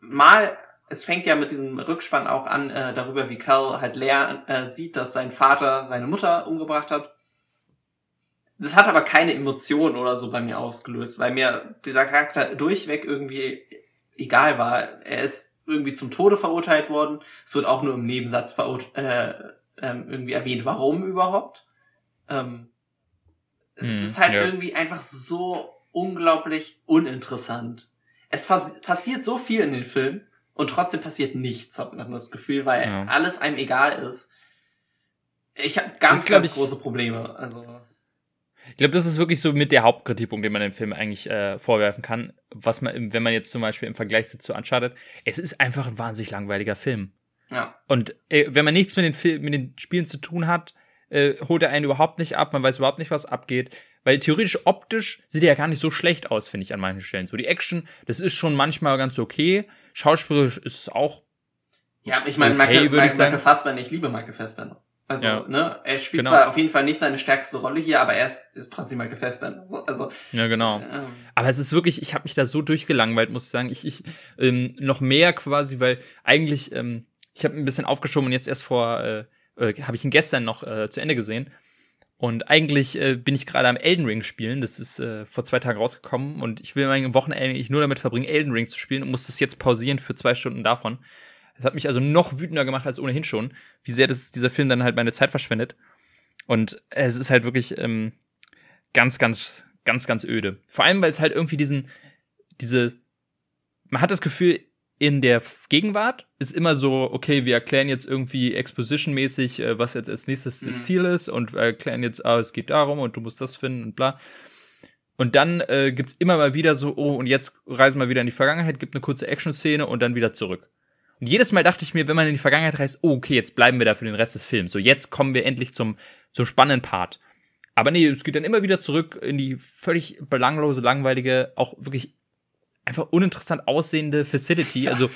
mal es fängt ja mit diesem Rückspann auch an, äh, darüber, wie Cal halt leer äh, sieht, dass sein Vater seine Mutter umgebracht hat. Das hat aber keine Emotionen oder so bei mir ausgelöst, weil mir dieser Charakter durchweg irgendwie egal war. Er ist irgendwie zum Tode verurteilt worden. Es wird auch nur im Nebensatz äh, ähm, irgendwie erwähnt, warum überhaupt. Ähm, hm, es ist halt ja. irgendwie einfach so unglaublich uninteressant. Es pass passiert so viel in den Film und trotzdem passiert nichts, hat man das Gefühl, weil ja. alles einem egal ist. Ich habe ganz, das, ganz ich, große Probleme. Also ich glaube, das ist wirklich so mit der Hauptkritikpunkt, den man dem Film eigentlich äh, vorwerfen kann. Was man, wenn man jetzt zum Beispiel im Vergleich zu Uncharted, es ist einfach ein wahnsinnig langweiliger Film. Ja. Und äh, wenn man nichts mit den, Fil mit den Spielen zu tun hat, äh, holt er einen überhaupt nicht ab, man weiß überhaupt nicht, was abgeht. Weil theoretisch optisch sieht er ja gar nicht so schlecht aus, finde ich, an manchen Stellen. So die Action, das ist schon manchmal ganz okay. Schauspielerisch ist es auch. Ja, ich meine, okay, Michael, Michael, Michael Fassbender, ich liebe Michael Fassbender. Also, ja. ne, er spielt genau. zwar auf jeden Fall nicht seine stärkste Rolle hier, aber er ist, ist trotzdem Michael Fassbender. Also, also ja, genau. Ähm, aber es ist wirklich, ich habe mich da so durchgelangweilt, muss ich sagen. Ich, ich ähm, noch mehr quasi, weil eigentlich, ähm, ich habe ein bisschen aufgeschoben und jetzt erst vor, äh, äh, habe ich ihn gestern noch äh, zu Ende gesehen. Und eigentlich äh, bin ich gerade am Elden Ring spielen. Das ist äh, vor zwei Tagen rausgekommen und ich will mein Wochenende eigentlich nur damit verbringen, Elden Ring zu spielen und muss das jetzt pausieren für zwei Stunden davon. Das hat mich also noch wütender gemacht als ohnehin schon, wie sehr das, dieser Film dann halt meine Zeit verschwendet. Und es ist halt wirklich ähm, ganz, ganz, ganz, ganz öde. Vor allem, weil es halt irgendwie diesen, diese, man hat das Gefühl, in der Gegenwart ist immer so, okay, wir erklären jetzt irgendwie expositionmäßig, äh, was jetzt als nächstes mhm. das Ziel ist und erklären jetzt, ah, es geht darum und du musst das finden und bla. Und dann äh, gibt's immer mal wieder so, oh, und jetzt reisen wir wieder in die Vergangenheit, gibt eine kurze Action-Szene und dann wieder zurück. Und jedes Mal dachte ich mir, wenn man in die Vergangenheit reist, oh, okay, jetzt bleiben wir da für den Rest des Films. So, jetzt kommen wir endlich zum, zum spannenden Part. Aber nee, es geht dann immer wieder zurück in die völlig belanglose, langweilige, auch wirklich einfach uninteressant aussehende Facility. Also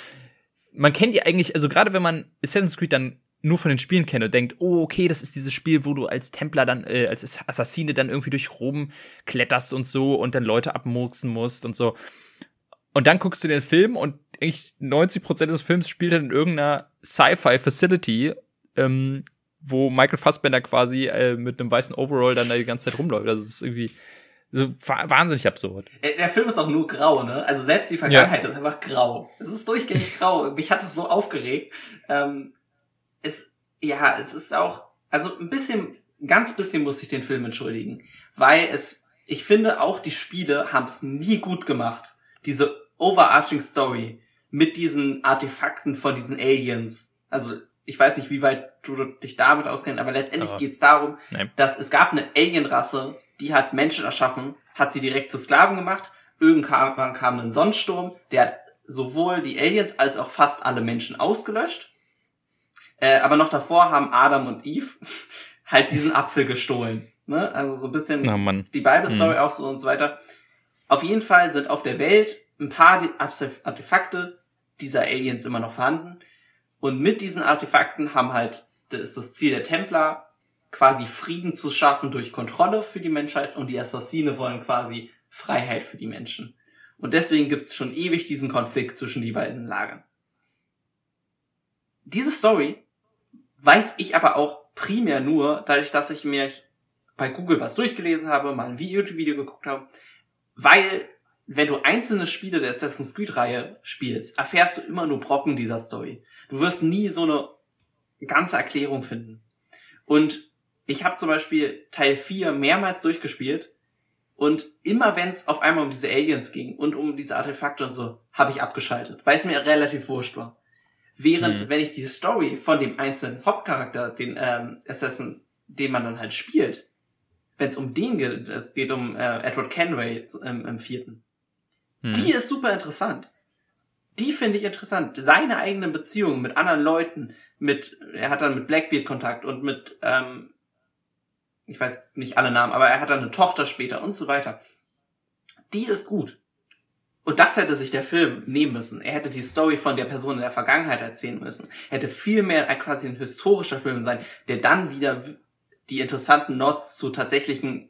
man kennt die eigentlich, also gerade wenn man Assassin's Creed dann nur von den Spielen kennt und denkt, oh, okay, das ist dieses Spiel, wo du als Templer dann, äh, als Assassine dann irgendwie durch Rom kletterst und so und dann Leute abmurksen musst und so. Und dann guckst du den Film und eigentlich 90% des Films spielt dann in irgendeiner Sci-Fi-Facility, ähm, wo Michael Fassbender quasi äh, mit einem weißen Overall dann da die ganze Zeit rumläuft. Also es ist irgendwie so wahnsinnig absurd. Äh, der Film ist auch nur grau, ne? Also selbst die Vergangenheit ja. ist einfach grau. Es ist durchgängig grau. Mich hat es so aufgeregt. Ähm, es, ja, es ist auch, also ein bisschen, ganz bisschen muss ich den Film entschuldigen, weil es, ich finde auch die Spiele haben es nie gut gemacht. Diese overarching Story mit diesen Artefakten von diesen Aliens. Also ich weiß nicht, wie weit du dich damit auskennst, aber letztendlich geht es darum, nein. dass es gab eine Alienrasse, die hat Menschen erschaffen, hat sie direkt zu Sklaven gemacht. Irgendwann kam ein Sonnensturm, der hat sowohl die Aliens als auch fast alle Menschen ausgelöscht. Äh, aber noch davor haben Adam und Eve halt diesen Apfel gestohlen. Ne? Also so ein bisschen die Bible-Story mhm. auch so und so weiter. Auf jeden Fall sind auf der Welt ein paar Artefakte dieser Aliens immer noch vorhanden. Und mit diesen Artefakten haben halt, das ist das Ziel der Templer, quasi Frieden zu schaffen durch Kontrolle für die Menschheit und die Assassine wollen quasi Freiheit für die Menschen. Und deswegen gibt's schon ewig diesen Konflikt zwischen die beiden Lagern. Diese Story weiß ich aber auch primär nur, dadurch, dass ich mir bei Google was durchgelesen habe, mal ein YouTube-Video geguckt habe, weil wenn du einzelne Spiele der Assassin's Creed-Reihe spielst, erfährst du immer nur Brocken dieser Story. Du wirst nie so eine ganze Erklärung finden. Und ich habe zum Beispiel Teil 4 mehrmals durchgespielt und immer wenn es auf einmal um diese Aliens ging und um diese Artefakte und so, habe ich abgeschaltet, weil es mir relativ wurscht war. Während, mhm. wenn ich die Story von dem einzelnen Hauptcharakter, den ähm, Assassin, den man dann halt spielt, wenn es um den geht, es geht um äh, Edward Kenway im, im vierten, mhm. die ist super interessant. Die finde ich interessant. Seine eigenen Beziehungen mit anderen Leuten, mit, er hat dann mit Blackbeard Kontakt und mit ähm, ich weiß nicht alle Namen, aber er hat dann eine Tochter später und so weiter. Die ist gut. Und das hätte sich der Film nehmen müssen. Er hätte die Story von der Person in der Vergangenheit erzählen müssen. Hätte viel mehr quasi ein historischer Film sein, der dann wieder die interessanten Nots zu tatsächlichen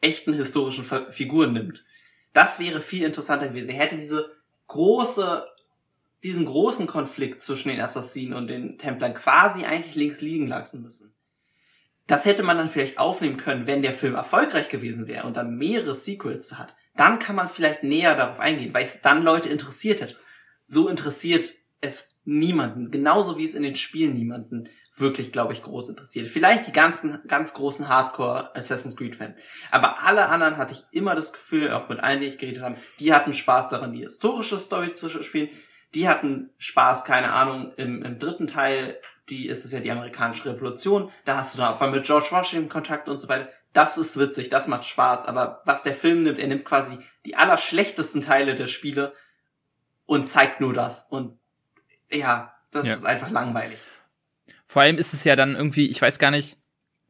echten historischen Figuren nimmt. Das wäre viel interessanter gewesen. Er hätte diese große, diesen großen Konflikt zwischen den Assassinen und den Templern quasi eigentlich links liegen lassen müssen. Das hätte man dann vielleicht aufnehmen können, wenn der Film erfolgreich gewesen wäre und dann mehrere Sequels hat. Dann kann man vielleicht näher darauf eingehen, weil es dann Leute interessiert hätte. So interessiert es niemanden. Genauso wie es in den Spielen niemanden wirklich, glaube ich, groß interessiert. Vielleicht die ganzen, ganz großen Hardcore Assassin's Creed Fan. Aber alle anderen hatte ich immer das Gefühl, auch mit allen, die ich geredet habe, die hatten Spaß daran, die historische Story zu spielen. Die hatten Spaß, keine Ahnung, im, im dritten Teil die ist es ja die amerikanische Revolution. Da hast du dann auf einmal mit George Washington Kontakt und so weiter. Das ist witzig, das macht Spaß. Aber was der Film nimmt, er nimmt quasi die allerschlechtesten Teile der Spiele und zeigt nur das. Und ja, das ja. ist einfach langweilig. Vor allem ist es ja dann irgendwie, ich weiß gar nicht,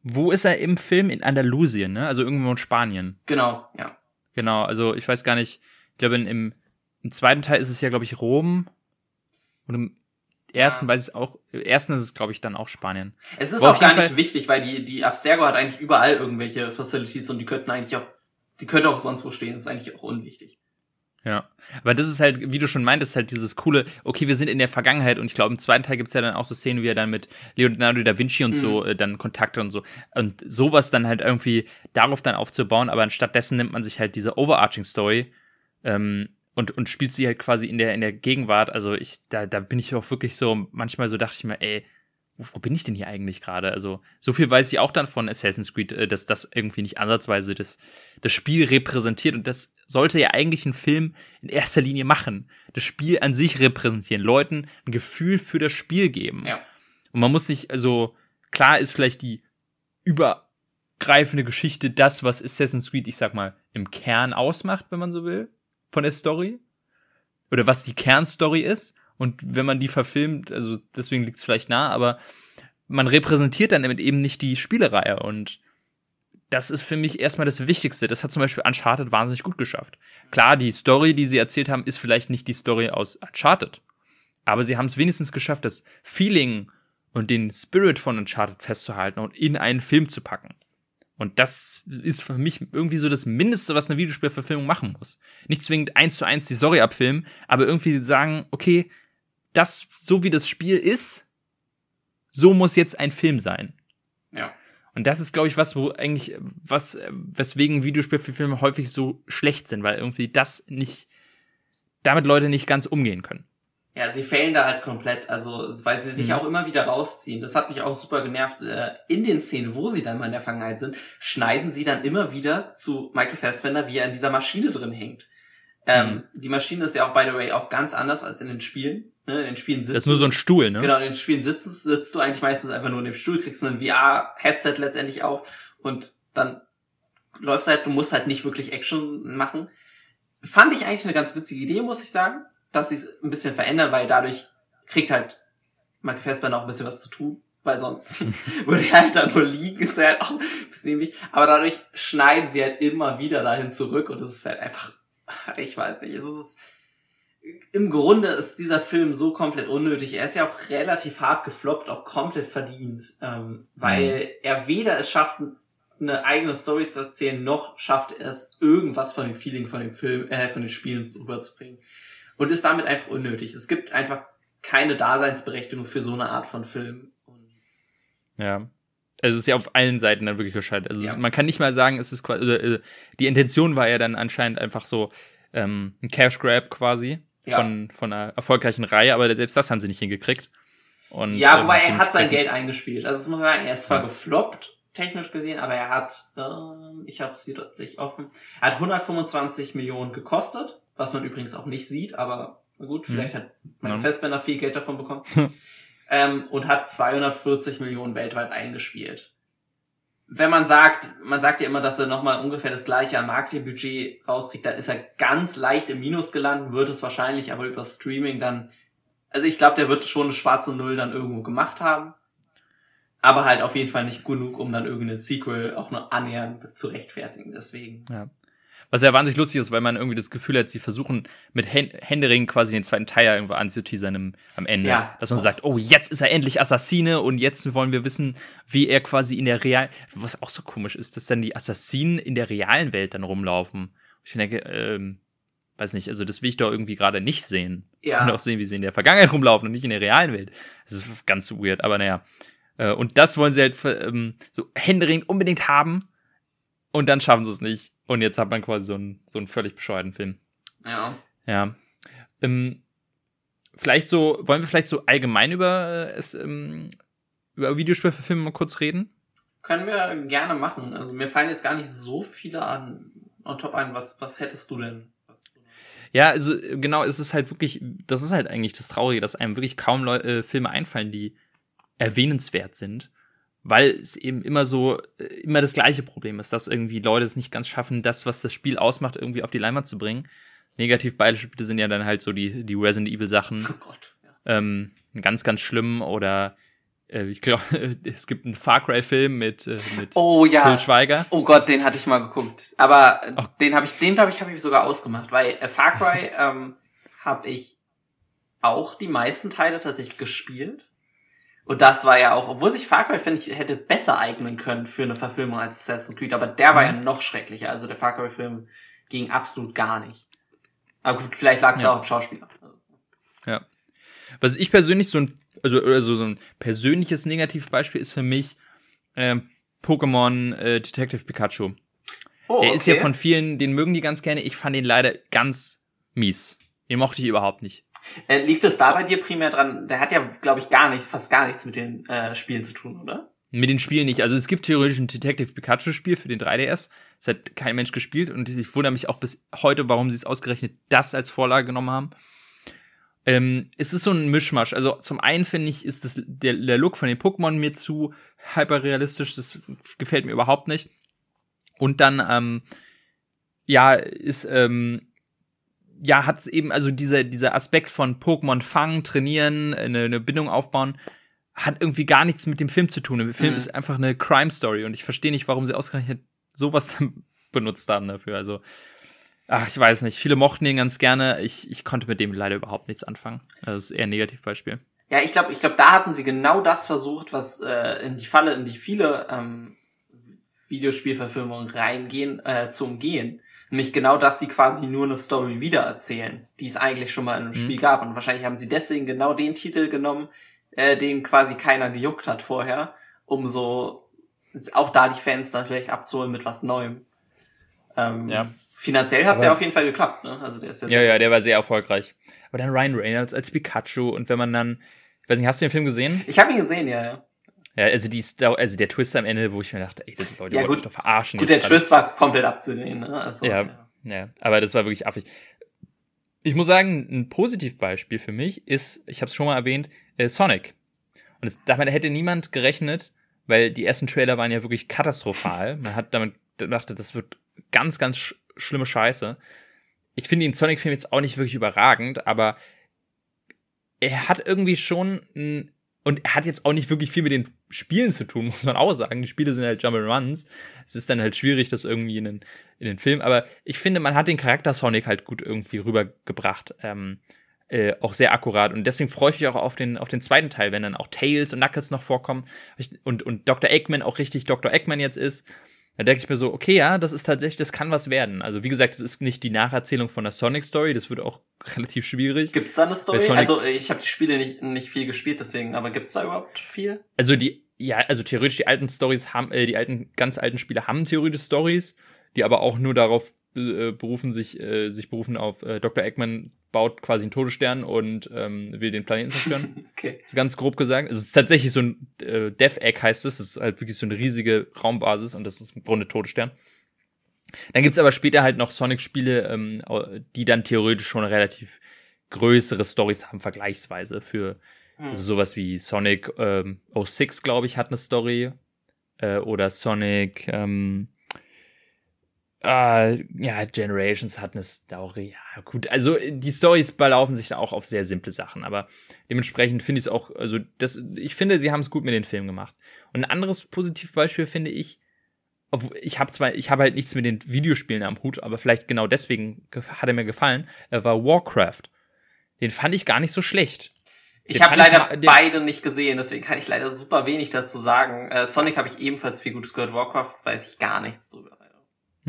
wo ist er im Film? In Andalusien, ne? Also irgendwo in Spanien. Genau, ja. Genau, also ich weiß gar nicht, ich glaube, im, im zweiten Teil ist es ja, glaube ich, Rom. Und im ersten ja. weiß ich auch, ersten ist es, glaube ich, dann auch Spanien. Es ist auch gar nicht Fall wichtig, weil die, die Abstergo hat eigentlich überall irgendwelche Facilities und die könnten eigentlich auch, die könnte auch sonst wo stehen, das ist eigentlich auch unwichtig. Ja, aber das ist halt, wie du schon meintest, halt dieses coole, okay, wir sind in der Vergangenheit und ich glaube, im zweiten Teil gibt's ja dann auch so Szenen, wie er dann mit Leonardo da Vinci und mhm. so äh, dann Kontakte und so. Und sowas dann halt irgendwie darauf dann aufzubauen, aber anstattdessen nimmt man sich halt diese Overarching Story ähm, und, und spielt sie halt quasi in der, in der Gegenwart. Also ich, da, da bin ich auch wirklich so, manchmal so dachte ich mir, ey, wo, wo bin ich denn hier eigentlich gerade? Also, so viel weiß ich auch dann von Assassin's Creed, äh, dass das irgendwie nicht ansatzweise das, das Spiel repräsentiert. Und das sollte ja eigentlich ein Film in erster Linie machen. Das Spiel an sich repräsentieren, Leuten ein Gefühl für das Spiel geben. Ja. Und man muss sich, also, klar ist vielleicht die übergreifende Geschichte das, was Assassin's Creed, ich sag mal, im Kern ausmacht, wenn man so will von der Story oder was die Kernstory ist. Und wenn man die verfilmt, also deswegen liegt es vielleicht nah, aber man repräsentiert dann eben nicht die Spielereihe. Und das ist für mich erstmal das Wichtigste. Das hat zum Beispiel Uncharted wahnsinnig gut geschafft. Klar, die Story, die sie erzählt haben, ist vielleicht nicht die Story aus Uncharted. Aber sie haben es wenigstens geschafft, das Feeling und den Spirit von Uncharted festzuhalten und in einen Film zu packen. Und das ist für mich irgendwie so das Mindeste, was eine Videospielverfilmung machen muss. Nicht zwingend eins zu eins die Story abfilmen, aber irgendwie sagen, okay, das, so wie das Spiel ist, so muss jetzt ein Film sein. Ja. Und das ist, glaube ich, was, wo eigentlich, was, weswegen Videospielfilme häufig so schlecht sind, weil irgendwie das nicht, damit Leute nicht ganz umgehen können. Ja, sie fehlen da halt komplett, also weil sie sich mhm. auch immer wieder rausziehen. Das hat mich auch super genervt. Äh, in den Szenen, wo sie dann mal in der Vergangenheit sind, schneiden sie dann immer wieder zu Michael Fassbender, wie er in dieser Maschine drin hängt. Ähm, mhm. Die Maschine ist ja auch, by the way, auch ganz anders als in den Spielen. Ne? In den Spielen sitzen. Das ist nur so ein Stuhl, ne? Genau, in den Spielen sitzen, sitzt du eigentlich meistens einfach nur in dem Stuhl, kriegst ein VR-Headset letztendlich auch und dann läufst halt, du musst halt nicht wirklich Action machen. Fand ich eigentlich eine ganz witzige Idee, muss ich sagen dass sie es ein bisschen verändern, weil dadurch kriegt halt Michael Fassbender auch ein bisschen was zu tun, weil sonst würde er halt da nur liegen, ist halt auch ein bisschen ähnlich. Aber dadurch schneiden sie halt immer wieder dahin zurück und es ist halt einfach, ich weiß nicht, es ist, im Grunde ist dieser Film so komplett unnötig. Er ist ja auch relativ hart gefloppt, auch komplett verdient, ähm, weil mhm. er weder es schafft, eine eigene Story zu erzählen, noch schafft er es, irgendwas von dem Feeling von dem Film, äh, von den Spielen rüberzubringen und ist damit einfach unnötig. Es gibt einfach keine Daseinsberechtigung für so eine Art von Film. ja. Also es ist ja auf allen Seiten dann wirklich gescheitert. Also ja. es, man kann nicht mal sagen, es ist quasi, äh, die Intention war ja dann anscheinend einfach so ähm, ein Cash Grab quasi ja. von, von einer erfolgreichen Reihe, aber selbst das haben sie nicht hingekriegt. Und, ja, wobei ähm, er hat sein Geld eingespielt. Also es muss man sagen, er ist zwar ja. gefloppt, technisch gesehen, aber er hat, ähm, ich habe es hier tatsächlich offen, er hat 125 Millionen gekostet was man übrigens auch nicht sieht, aber gut, hm. vielleicht hm. hat mein ja. Festbänder viel Geld davon bekommen. ähm, und hat 240 Millionen weltweit eingespielt. Wenn man sagt, man sagt ja immer, dass er nochmal ungefähr das gleiche an Marketingbudget rauskriegt, dann ist er ganz leicht im Minus gelandet, wird es wahrscheinlich aber über Streaming dann, also ich glaube, der wird schon eine schwarze Null dann irgendwo gemacht haben. Aber halt auf jeden Fall nicht genug, um dann irgendeine Sequel auch nur annähernd zu rechtfertigen. Deswegen. Ja. Was ja wahnsinnig lustig ist, weil man irgendwie das Gefühl hat, sie versuchen mit Händering quasi den zweiten Teil irgendwo anzuteasern im, am Ende. Ja. Dass man sagt, oh, jetzt ist er endlich Assassine und jetzt wollen wir wissen, wie er quasi in der realen, was auch so komisch ist, dass dann die Assassinen in der realen Welt dann rumlaufen. Ich denke, ähm, weiß nicht, also das will ich doch irgendwie gerade nicht sehen. Ja. Ich will auch sehen, wie sie in der Vergangenheit rumlaufen und nicht in der realen Welt. Das ist ganz weird, aber naja. Äh, und das wollen sie halt ähm, so Händering unbedingt haben und dann schaffen sie es nicht. Und jetzt hat man quasi so einen, so einen völlig bescheuerten Film. Ja. Ja. Ähm, vielleicht so, wollen wir vielleicht so allgemein über äh, es, ähm, über Videospielfilme mal kurz reden? Können wir gerne machen. Also mir fallen jetzt gar nicht so viele an on top ein. Was, was hättest du denn? Ja, also genau, es ist halt wirklich, das ist halt eigentlich das Traurige, dass einem wirklich kaum Leu äh, Filme einfallen, die erwähnenswert sind weil es eben immer so, äh, immer das gleiche Problem ist, dass irgendwie Leute es nicht ganz schaffen, das, was das Spiel ausmacht, irgendwie auf die Leinwand zu bringen. Negativbeispiele sind ja dann halt so die, die Resident Evil Sachen. Oh Gott. Ja. Ähm, ganz, ganz schlimm oder äh, ich glaube, es gibt einen Far Cry Film mit, äh, mit oh, ja. Phil Schweiger. Oh Gott, den hatte ich mal geguckt. Aber Ach. den habe ich, den glaube ich, habe ich sogar ausgemacht, weil äh, Far Cry ähm, habe ich auch die meisten Teile tatsächlich gespielt. Und das war ja auch, obwohl sich Far Cry, finde ich, hätte besser eignen können für eine Verfilmung als Assassin's Creed, aber der war ja mhm. noch schrecklicher. Also der Far Cry-Film ging absolut gar nicht. Aber gut, vielleicht lag es ja. auch im Schauspieler. Ja. Was ich persönlich so ein, also, also so ein persönliches Negativbeispiel ist für mich ähm, Pokémon äh, Detective Pikachu. Oh, der okay. ist ja von vielen, den mögen die ganz gerne. Ich fand ihn leider ganz mies. Den mochte ich überhaupt nicht. Äh, liegt es da bei dir primär dran? Der hat ja, glaube ich, gar nicht, fast gar nichts mit den äh, Spielen zu tun, oder? Mit den Spielen nicht. Also es gibt theoretisch ein Detective Pikachu-Spiel für den 3DS. Das hat kein Mensch gespielt und ich wundere mich auch bis heute, warum sie es ausgerechnet das als Vorlage genommen haben. Ähm, es ist so ein Mischmasch. Also zum einen finde ich, ist das, der, der Look von den Pokémon mir zu hyperrealistisch. Das gefällt mir überhaupt nicht. Und dann, ähm, ja, ist, ähm, ja, hat es eben, also dieser, dieser Aspekt von Pokémon fangen, trainieren, eine, eine Bindung aufbauen, hat irgendwie gar nichts mit dem Film zu tun. Der Film mhm. ist einfach eine Crime-Story und ich verstehe nicht, warum sie ausgerechnet sowas benutzt haben dafür. Also, ach, ich weiß nicht. Viele mochten ihn ganz gerne. Ich, ich konnte mit dem leider überhaupt nichts anfangen. Also, das ist eher ein Negativbeispiel. Ja, ich glaube, ich glaube, da hatten sie genau das versucht, was äh, in die Falle, in die viele ähm, Videospielverfilmungen reingehen, äh, zu umgehen. Nämlich genau, dass sie quasi nur eine Story wiedererzählen, die es eigentlich schon mal in einem mhm. Spiel gab. Und wahrscheinlich haben sie deswegen genau den Titel genommen, äh, den quasi keiner gejuckt hat vorher, um so auch da die Fans dann vielleicht abzuholen mit was Neuem. Ähm, ja. Finanziell hat es ja auf jeden Fall geklappt, ne? Also der ist ja, ja, ja, der war sehr erfolgreich. Aber dann Ryan Reynolds als Pikachu und wenn man dann, ich weiß nicht, hast du den Film gesehen? Ich habe ihn gesehen, ja, ja. Ja, also, die, also der Twist am Ende, wo ich mir dachte, ey, das Leute ja, gut, doch verarschen. Gut, der Twist war komplett abzusehen, ne? Also, ja, ja, ja, aber das war wirklich affig. Ich muss sagen, ein Positivbeispiel für mich ist, ich habe es schon mal erwähnt, äh, Sonic. Und es, damit hätte niemand gerechnet, weil die ersten Trailer waren ja wirklich katastrophal. Man hat damit gedacht, das wird ganz, ganz sch schlimme Scheiße. Ich finde den Sonic-Film jetzt auch nicht wirklich überragend, aber er hat irgendwie schon ein, und er hat jetzt auch nicht wirklich viel mit den Spielen zu tun, muss man auch sagen. Die Spiele sind halt Jump Runs. Es ist dann halt schwierig, das irgendwie in den, in den Film. Aber ich finde, man hat den Charakter Sonic halt gut irgendwie rübergebracht. Ähm, äh, auch sehr akkurat. Und deswegen freue ich mich auch auf den, auf den zweiten Teil, wenn dann auch Tails und Knuckles noch vorkommen und, und Dr. Eggman auch richtig Dr. Eggman jetzt ist. Da denke ich mir so, okay, ja, das ist tatsächlich, das kann was werden. Also wie gesagt, es ist nicht die Nacherzählung von der Sonic Story, das wird auch relativ schwierig. Gibt's da eine Story? Also ich habe die Spiele nicht, nicht viel gespielt, deswegen, aber gibt's da überhaupt viel? Also die, ja, also theoretisch die alten Stories haben, äh, die alten, ganz alten Spiele haben theoretisch Stories, die aber auch nur darauf berufen sich, äh, sich berufen auf äh, Dr. Eggman baut quasi einen Todesstern und ähm, will den Planeten zerstören. okay. So ganz grob gesagt. Es ist tatsächlich so ein äh, Death Egg heißt es. Es ist halt wirklich so eine riesige Raumbasis und das ist im Grunde Todesstern. Dann gibt's aber später halt noch Sonic-Spiele, ähm, die dann theoretisch schon relativ größere Stories haben, vergleichsweise für mhm. also sowas wie Sonic ähm, 06, glaube ich, hat eine Story. Äh, oder Sonic ähm, äh, ja, Generations hat eine Story. Ja, gut. Also die Stories belaufen sich da auch auf sehr simple Sachen, aber dementsprechend finde ich es auch, also das, ich finde, sie haben es gut mit den Filmen gemacht. Und ein anderes Positivbeispiel finde ich, obwohl ich habe zwar, ich habe halt nichts mit den Videospielen am Hut, aber vielleicht genau deswegen hat er mir gefallen, äh, war Warcraft. Den fand ich gar nicht so schlecht. Ich habe leider ich beide nicht gesehen, deswegen kann ich leider super wenig dazu sagen. Äh, Sonic habe ich ebenfalls viel Gutes gehört, Warcraft weiß ich gar nichts drüber.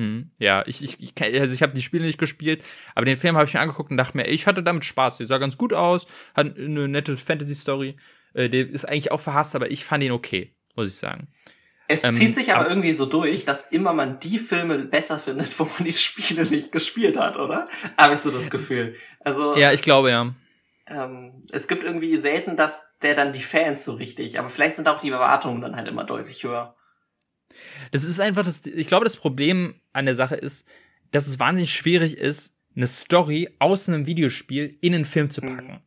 Hm, ja, ich, ich, ich, also ich habe die Spiele nicht gespielt, aber den Film habe ich mir angeguckt und dachte mir, ey, ich hatte damit Spaß. Der sah ganz gut aus, hat eine nette Fantasy-Story. Äh, der ist eigentlich auch verhasst, aber ich fand ihn okay, muss ich sagen. Es ähm, zieht sich aber, aber irgendwie so durch, dass immer man die Filme besser findet, wo man die Spiele nicht gespielt hat, oder? Habe ich so das Gefühl. Also ja, ich glaube ja. Ähm, es gibt irgendwie selten, dass der dann die Fans so richtig, aber vielleicht sind auch die Erwartungen dann halt immer deutlich höher. Das ist einfach das, ich glaube, das Problem an der Sache ist, dass es wahnsinnig schwierig ist, eine Story aus einem Videospiel in einen Film zu packen. Mhm.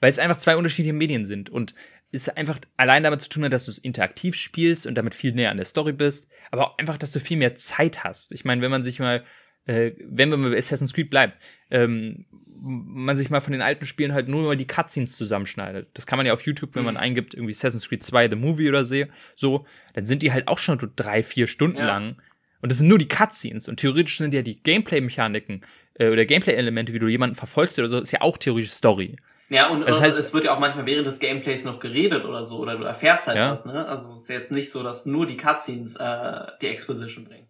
Weil es einfach zwei unterschiedliche Medien sind und es einfach allein damit zu tun hat, dass du es interaktiv spielst und damit viel näher an der Story bist, aber auch einfach, dass du viel mehr Zeit hast. Ich meine, wenn man sich mal, äh, wenn man bei Assassin's Creed bleibt, ähm, man sich mal von den alten Spielen halt nur mal die Cutscenes zusammenschneidet. Das kann man ja auf YouTube, wenn mhm. man eingibt, irgendwie Assassin's Creed 2 The Movie oder so, dann sind die halt auch schon so drei, vier Stunden ja. lang. Und das sind nur die Cutscenes. Und theoretisch sind ja die Gameplay-Mechaniken äh, oder Gameplay-Elemente, wie du jemanden verfolgst oder so, ist ja auch theoretisch Story. Ja, und das heißt, es wird ja auch manchmal während des Gameplays noch geredet oder so, oder du erfährst halt ja. was, ne? Also es ist jetzt nicht so, dass nur die Cutscenes äh, die Exposition bringen.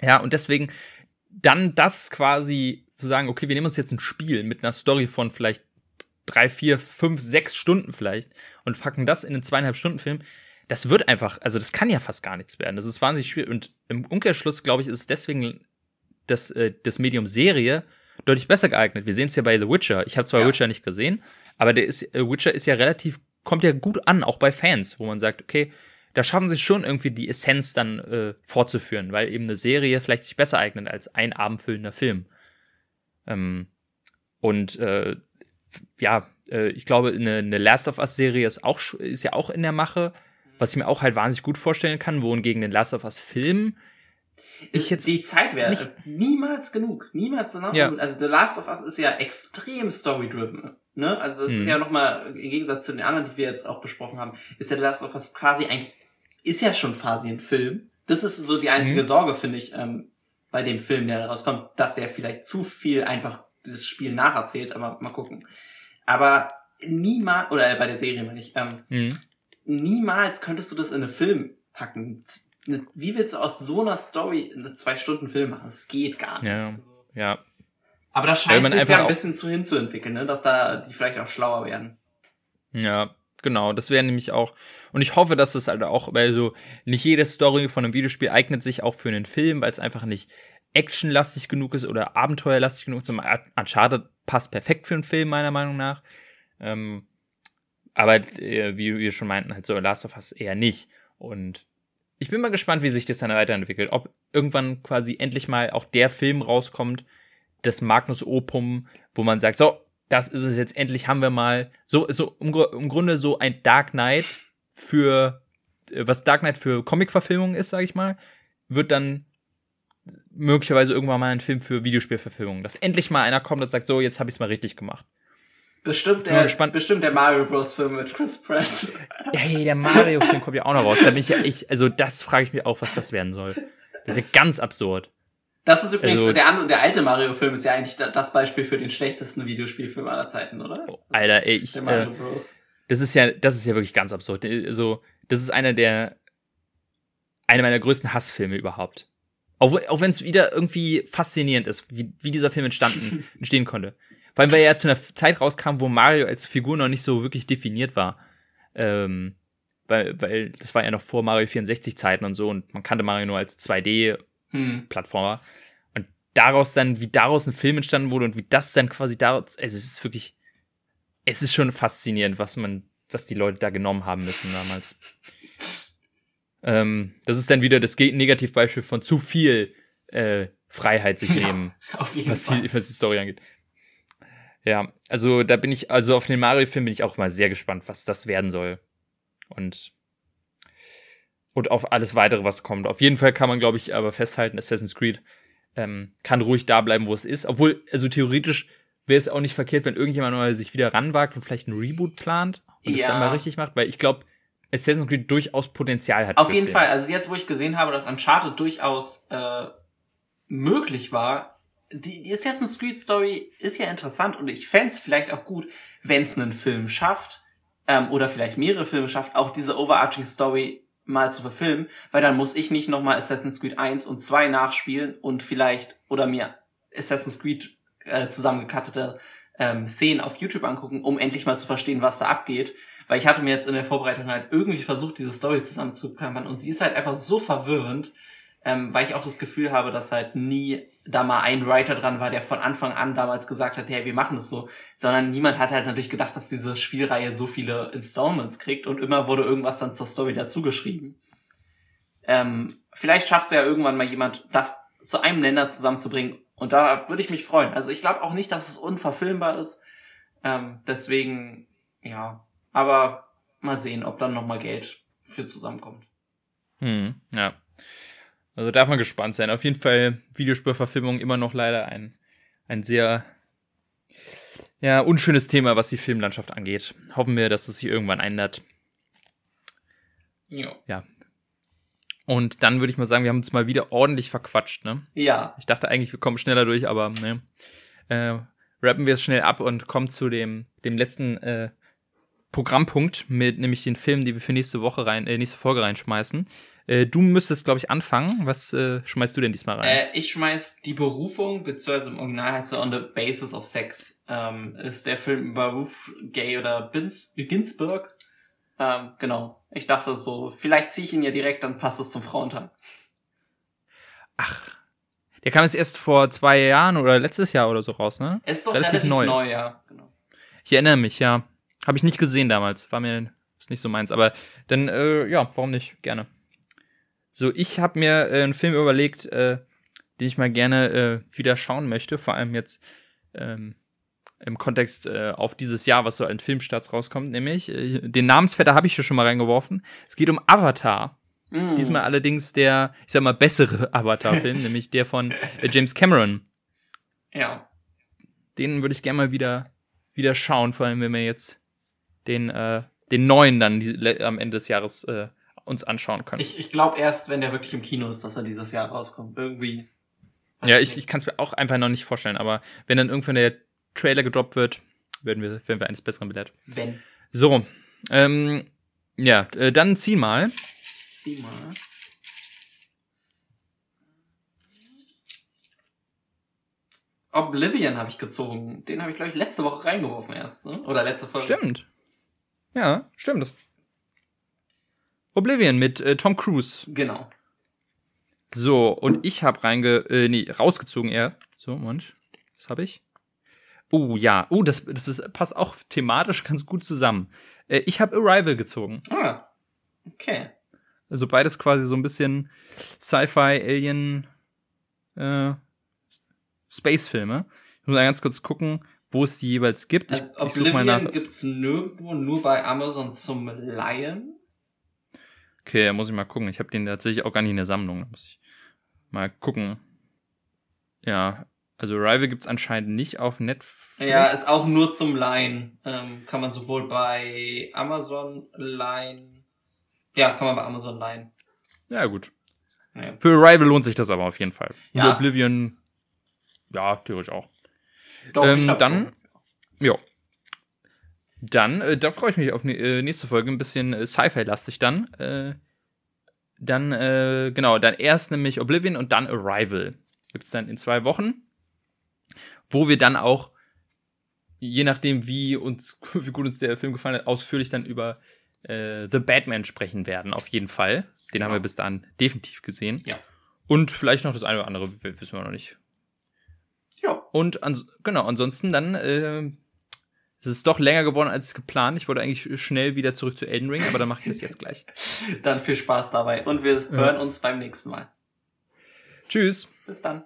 Ja, und deswegen dann das quasi zu sagen, okay, wir nehmen uns jetzt ein Spiel mit einer Story von vielleicht drei, vier, fünf, sechs Stunden vielleicht und packen das in einen zweieinhalb Stunden Film, das wird einfach, also das kann ja fast gar nichts werden. Das ist wahnsinnig schwierig. Und im Umkehrschluss, glaube ich, ist es deswegen das, äh, das Medium Serie deutlich besser geeignet. Wir sehen es ja bei The Witcher. Ich habe zwar ja. Witcher nicht gesehen, aber der ist, äh, Witcher ist ja relativ, kommt ja gut an, auch bei Fans, wo man sagt, okay, da schaffen sie schon irgendwie die Essenz dann äh, fortzuführen, weil eben eine Serie vielleicht sich besser eignet als ein abendfüllender Film. Ähm, und äh, ja, äh, ich glaube, eine, eine Last of Us-Serie ist auch ist ja auch in der Mache, was ich mir auch halt wahnsinnig gut vorstellen kann, wohingegen den Last of Us-Film ich jetzt die Zeit wäre niemals genug, niemals danach. Ja. Also The Last of Us ist ja extrem story-driven, ne? Also das hm. ist ja nochmal im Gegensatz zu den anderen, die wir jetzt auch besprochen haben, ist ja The Last of Us quasi eigentlich ist ja schon quasi ein Film, Das ist so die einzige mhm. Sorge, finde ich, ähm, bei dem Film, der da rauskommt, dass der vielleicht zu viel einfach das Spiel nacherzählt, aber mal gucken. Aber niemals, oder bei der Serie meine ich, ähm, mhm. niemals könntest du das in einen Film packen. Wie willst du aus so einer Story einen Zwei-Stunden-Film machen? Das geht gar nicht. Ja, ja. Aber da scheint sich ja ein bisschen zu hinzuentwickeln, ne? dass da die vielleicht auch schlauer werden. Ja, genau. Das wäre nämlich auch. Und ich hoffe, dass es halt auch, weil so nicht jede Story von einem Videospiel eignet sich auch für einen Film, weil es einfach nicht actionlastig genug ist oder abenteuerlastig genug ist. Uncharted passt perfekt für einen Film, meiner Meinung nach. Ähm, aber äh, wie wir schon meinten, halt so Last of Us eher nicht. Und ich bin mal gespannt, wie sich das dann weiterentwickelt. Ob irgendwann quasi endlich mal auch der Film rauskommt, das Magnus Opum, wo man sagt, so, das ist es jetzt, endlich haben wir mal so, so im, im Grunde so ein Dark Knight für, äh, was Dark Knight für Comic-Verfilmungen ist, sag ich mal, wird dann möglicherweise irgendwann mal ein Film für Videospielverfilmungen. Dass endlich mal einer kommt und sagt, so, jetzt habe ich es mal richtig gemacht. Bestimmt der, bestimmt der Mario Bros. Film mit Chris Pratt. Hey, der Mario Film kommt ja auch noch raus. Da bin ich ja ich, also das frage ich mich auch, was das werden soll. Das ist ja ganz absurd. Das ist übrigens, also, der, der alte Mario-Film ist ja eigentlich das Beispiel für den schlechtesten Videospielfilm aller Zeiten, oder? Oh, Alter, ey, ich, äh, das ist ja, das ist ja wirklich ganz absurd. Also, das ist einer der, einer meiner größten Hassfilme überhaupt. Auch, auch wenn es wieder irgendwie faszinierend ist, wie, wie dieser Film entstanden, entstehen konnte. Vor allem, weil er ja zu einer Zeit rauskam, wo Mario als Figur noch nicht so wirklich definiert war. Ähm, weil, weil das war ja noch vor Mario 64 Zeiten und so und man kannte Mario nur als 2D-Plattformer. Hm. Und daraus dann, wie daraus ein Film entstanden wurde und wie das dann quasi daraus, also es ist wirklich, es ist schon faszinierend, was man, was die Leute da genommen haben müssen damals. ähm, das ist dann wieder das Negativbeispiel von zu viel äh, Freiheit sich nehmen, ja, was, die, was die Story angeht. Ja, also da bin ich, also auf den Mario-Film bin ich auch mal sehr gespannt, was das werden soll. Und und auf alles weitere, was kommt. Auf jeden Fall kann man, glaube ich, aber festhalten, Assassin's Creed ähm, kann ruhig da bleiben, wo es ist. Obwohl, also theoretisch wäre es auch nicht verkehrt, wenn irgendjemand mal sich wieder ranwagt und vielleicht einen Reboot plant und ja. das dann mal richtig macht, weil ich glaube, Assassin's Creed durchaus Potenzial hat. Auf jeden Fall. Also jetzt, wo ich gesehen habe, dass Uncharted durchaus äh, möglich war, die, die Assassin's Creed Story ist ja interessant und ich fände vielleicht auch gut, wenn es einen Film schafft, ähm, oder vielleicht mehrere Filme schafft, auch diese overarching Story mal zu verfilmen, weil dann muss ich nicht nochmal Assassin's Creed 1 und 2 nachspielen und vielleicht oder mir Assassin's Creed äh, zusammengekattete ähm, Szenen auf YouTube angucken, um endlich mal zu verstehen, was da abgeht. Weil ich hatte mir jetzt in der Vorbereitung halt irgendwie versucht, diese Story zusammenzuklammern und sie ist halt einfach so verwirrend, ähm, weil ich auch das Gefühl habe, dass halt nie da mal ein Writer dran war, der von Anfang an damals gesagt hat, hey, wir machen es so, sondern niemand hat halt natürlich gedacht, dass diese Spielreihe so viele Installments kriegt und immer wurde irgendwas dann zur Story dazugeschrieben. Ähm, vielleicht schafft es ja irgendwann mal jemand, das zu einem Länder zusammenzubringen und da würde ich mich freuen. Also ich glaube auch nicht, dass es unverfilmbar ist. Ähm, deswegen, ja, aber mal sehen, ob dann nochmal Geld für zusammenkommt. Hm, ja. Also darf man gespannt sein. Auf jeden Fall Videospielverfilmung immer noch leider ein, ein sehr ja, unschönes Thema, was die Filmlandschaft angeht. Hoffen wir, dass es sich irgendwann ändert. Jo. Ja. Und dann würde ich mal sagen, wir haben uns mal wieder ordentlich verquatscht, ne? Ja. Ich dachte eigentlich, wir kommen schneller durch, aber ne. Äh, rappen wir es schnell ab und kommen zu dem, dem letzten äh, Programmpunkt, mit nämlich den Film, die wir für nächste Woche rein, äh, nächste Folge reinschmeißen. Äh, du müsstest, glaube ich, anfangen. Was äh, schmeißt du denn diesmal rein? Äh, ich schmeiß die Berufung, beziehungsweise im Original heißt er On the Basis of Sex. Ähm, ist der Film über Ruth Gay oder Bins, Ginsburg. Ähm, genau. Ich dachte so, vielleicht ziehe ich ihn ja direkt, dann passt es zum Frauentag. Ach. Der kam jetzt erst vor zwei Jahren oder letztes Jahr oder so raus, ne? ist doch relativ, relativ neu. neu, ja. Genau. Ich erinnere mich, ja. Habe ich nicht gesehen damals. War mir ist nicht so meins. Aber dann, äh, ja, warum nicht? Gerne. So, ich habe mir äh, einen Film überlegt, äh, den ich mal gerne äh, wieder schauen möchte, vor allem jetzt ähm, im Kontext äh, auf dieses Jahr, was so an Filmstarts rauskommt, nämlich äh, den Namensvetter habe ich hier schon mal reingeworfen. Es geht um Avatar. Mm. Diesmal allerdings der, ich sag mal, bessere Avatar-Film, nämlich der von äh, James Cameron. Ja. Den würde ich gerne mal wieder, wieder schauen, vor allem wenn wir jetzt den, äh, den neuen dann die, am Ende des Jahres äh, uns anschauen können. Ich, ich glaube erst, wenn der wirklich im Kino ist, dass er dieses Jahr rauskommt. Irgendwie. Ja, ich, ich kann es mir auch einfach noch nicht vorstellen, aber wenn dann irgendwann der Trailer gedroppt wird, werden wir, werden wir eines Besseren belehrt. Wenn. So, ähm, ja, äh, dann zieh mal. Zieh mal. Oblivion habe ich gezogen. Den habe ich, glaube ich, letzte Woche reingeworfen erst, ne? Oder letzte Folge. Stimmt. Ja, stimmt. Oblivion mit äh, Tom Cruise. Genau. So, und ich habe reinge... Äh, nee, rausgezogen eher. So, Mensch. Was habe ich? Oh, ja. Oh, das, das ist, passt auch thematisch ganz gut zusammen. Äh, ich habe Arrival gezogen. Ah. Okay. Also beides quasi so ein bisschen Sci-Fi, Alien, äh, Space-Filme. Ich muss mal ganz kurz gucken, wo es die jeweils gibt. Ich, Also ich such mal nach. Oblivion gibt's nirgendwo, nur bei Amazon zum Leihen. Okay, muss ich mal gucken. Ich habe den tatsächlich auch gar nicht in der Sammlung. Da muss ich mal gucken. Ja, also Arrival gibt's anscheinend nicht auf Netflix. Ja, ist auch nur zum Leihen. Ähm, kann man sowohl bei Amazon leihen. Ja, kann man bei Amazon leihen. Ja, gut. Ja. Für Arrival lohnt sich das aber auf jeden Fall. Ja. Oblivion, ja, theoretisch auch. Doch, Ähm, dann- schon. Ja. Dann, äh, da freue ich mich auf die äh, nächste Folge, ein bisschen äh, Sci-Fi-lastig dann. Äh, dann, äh, genau, dann erst nämlich Oblivion und dann Arrival. Gibt's dann in zwei Wochen, wo wir dann auch, je nachdem, wie uns, wie gut uns der Film gefallen hat, ausführlich dann über äh, The Batman sprechen werden, auf jeden Fall. Den haben Genau. wir bis dahin definitiv gesehen. Ja. Und vielleicht noch das eine oder andere, wissen wir noch nicht. Ja. Und ans genau, ansonsten dann, es ist doch länger geworden als geplant. Ich wollte eigentlich schnell wieder zurück zu Elden Ring, aber dann mache ich das jetzt gleich. Dann viel Spaß dabei und wir hören uns beim nächsten Mal. Tschüss. Bis dann.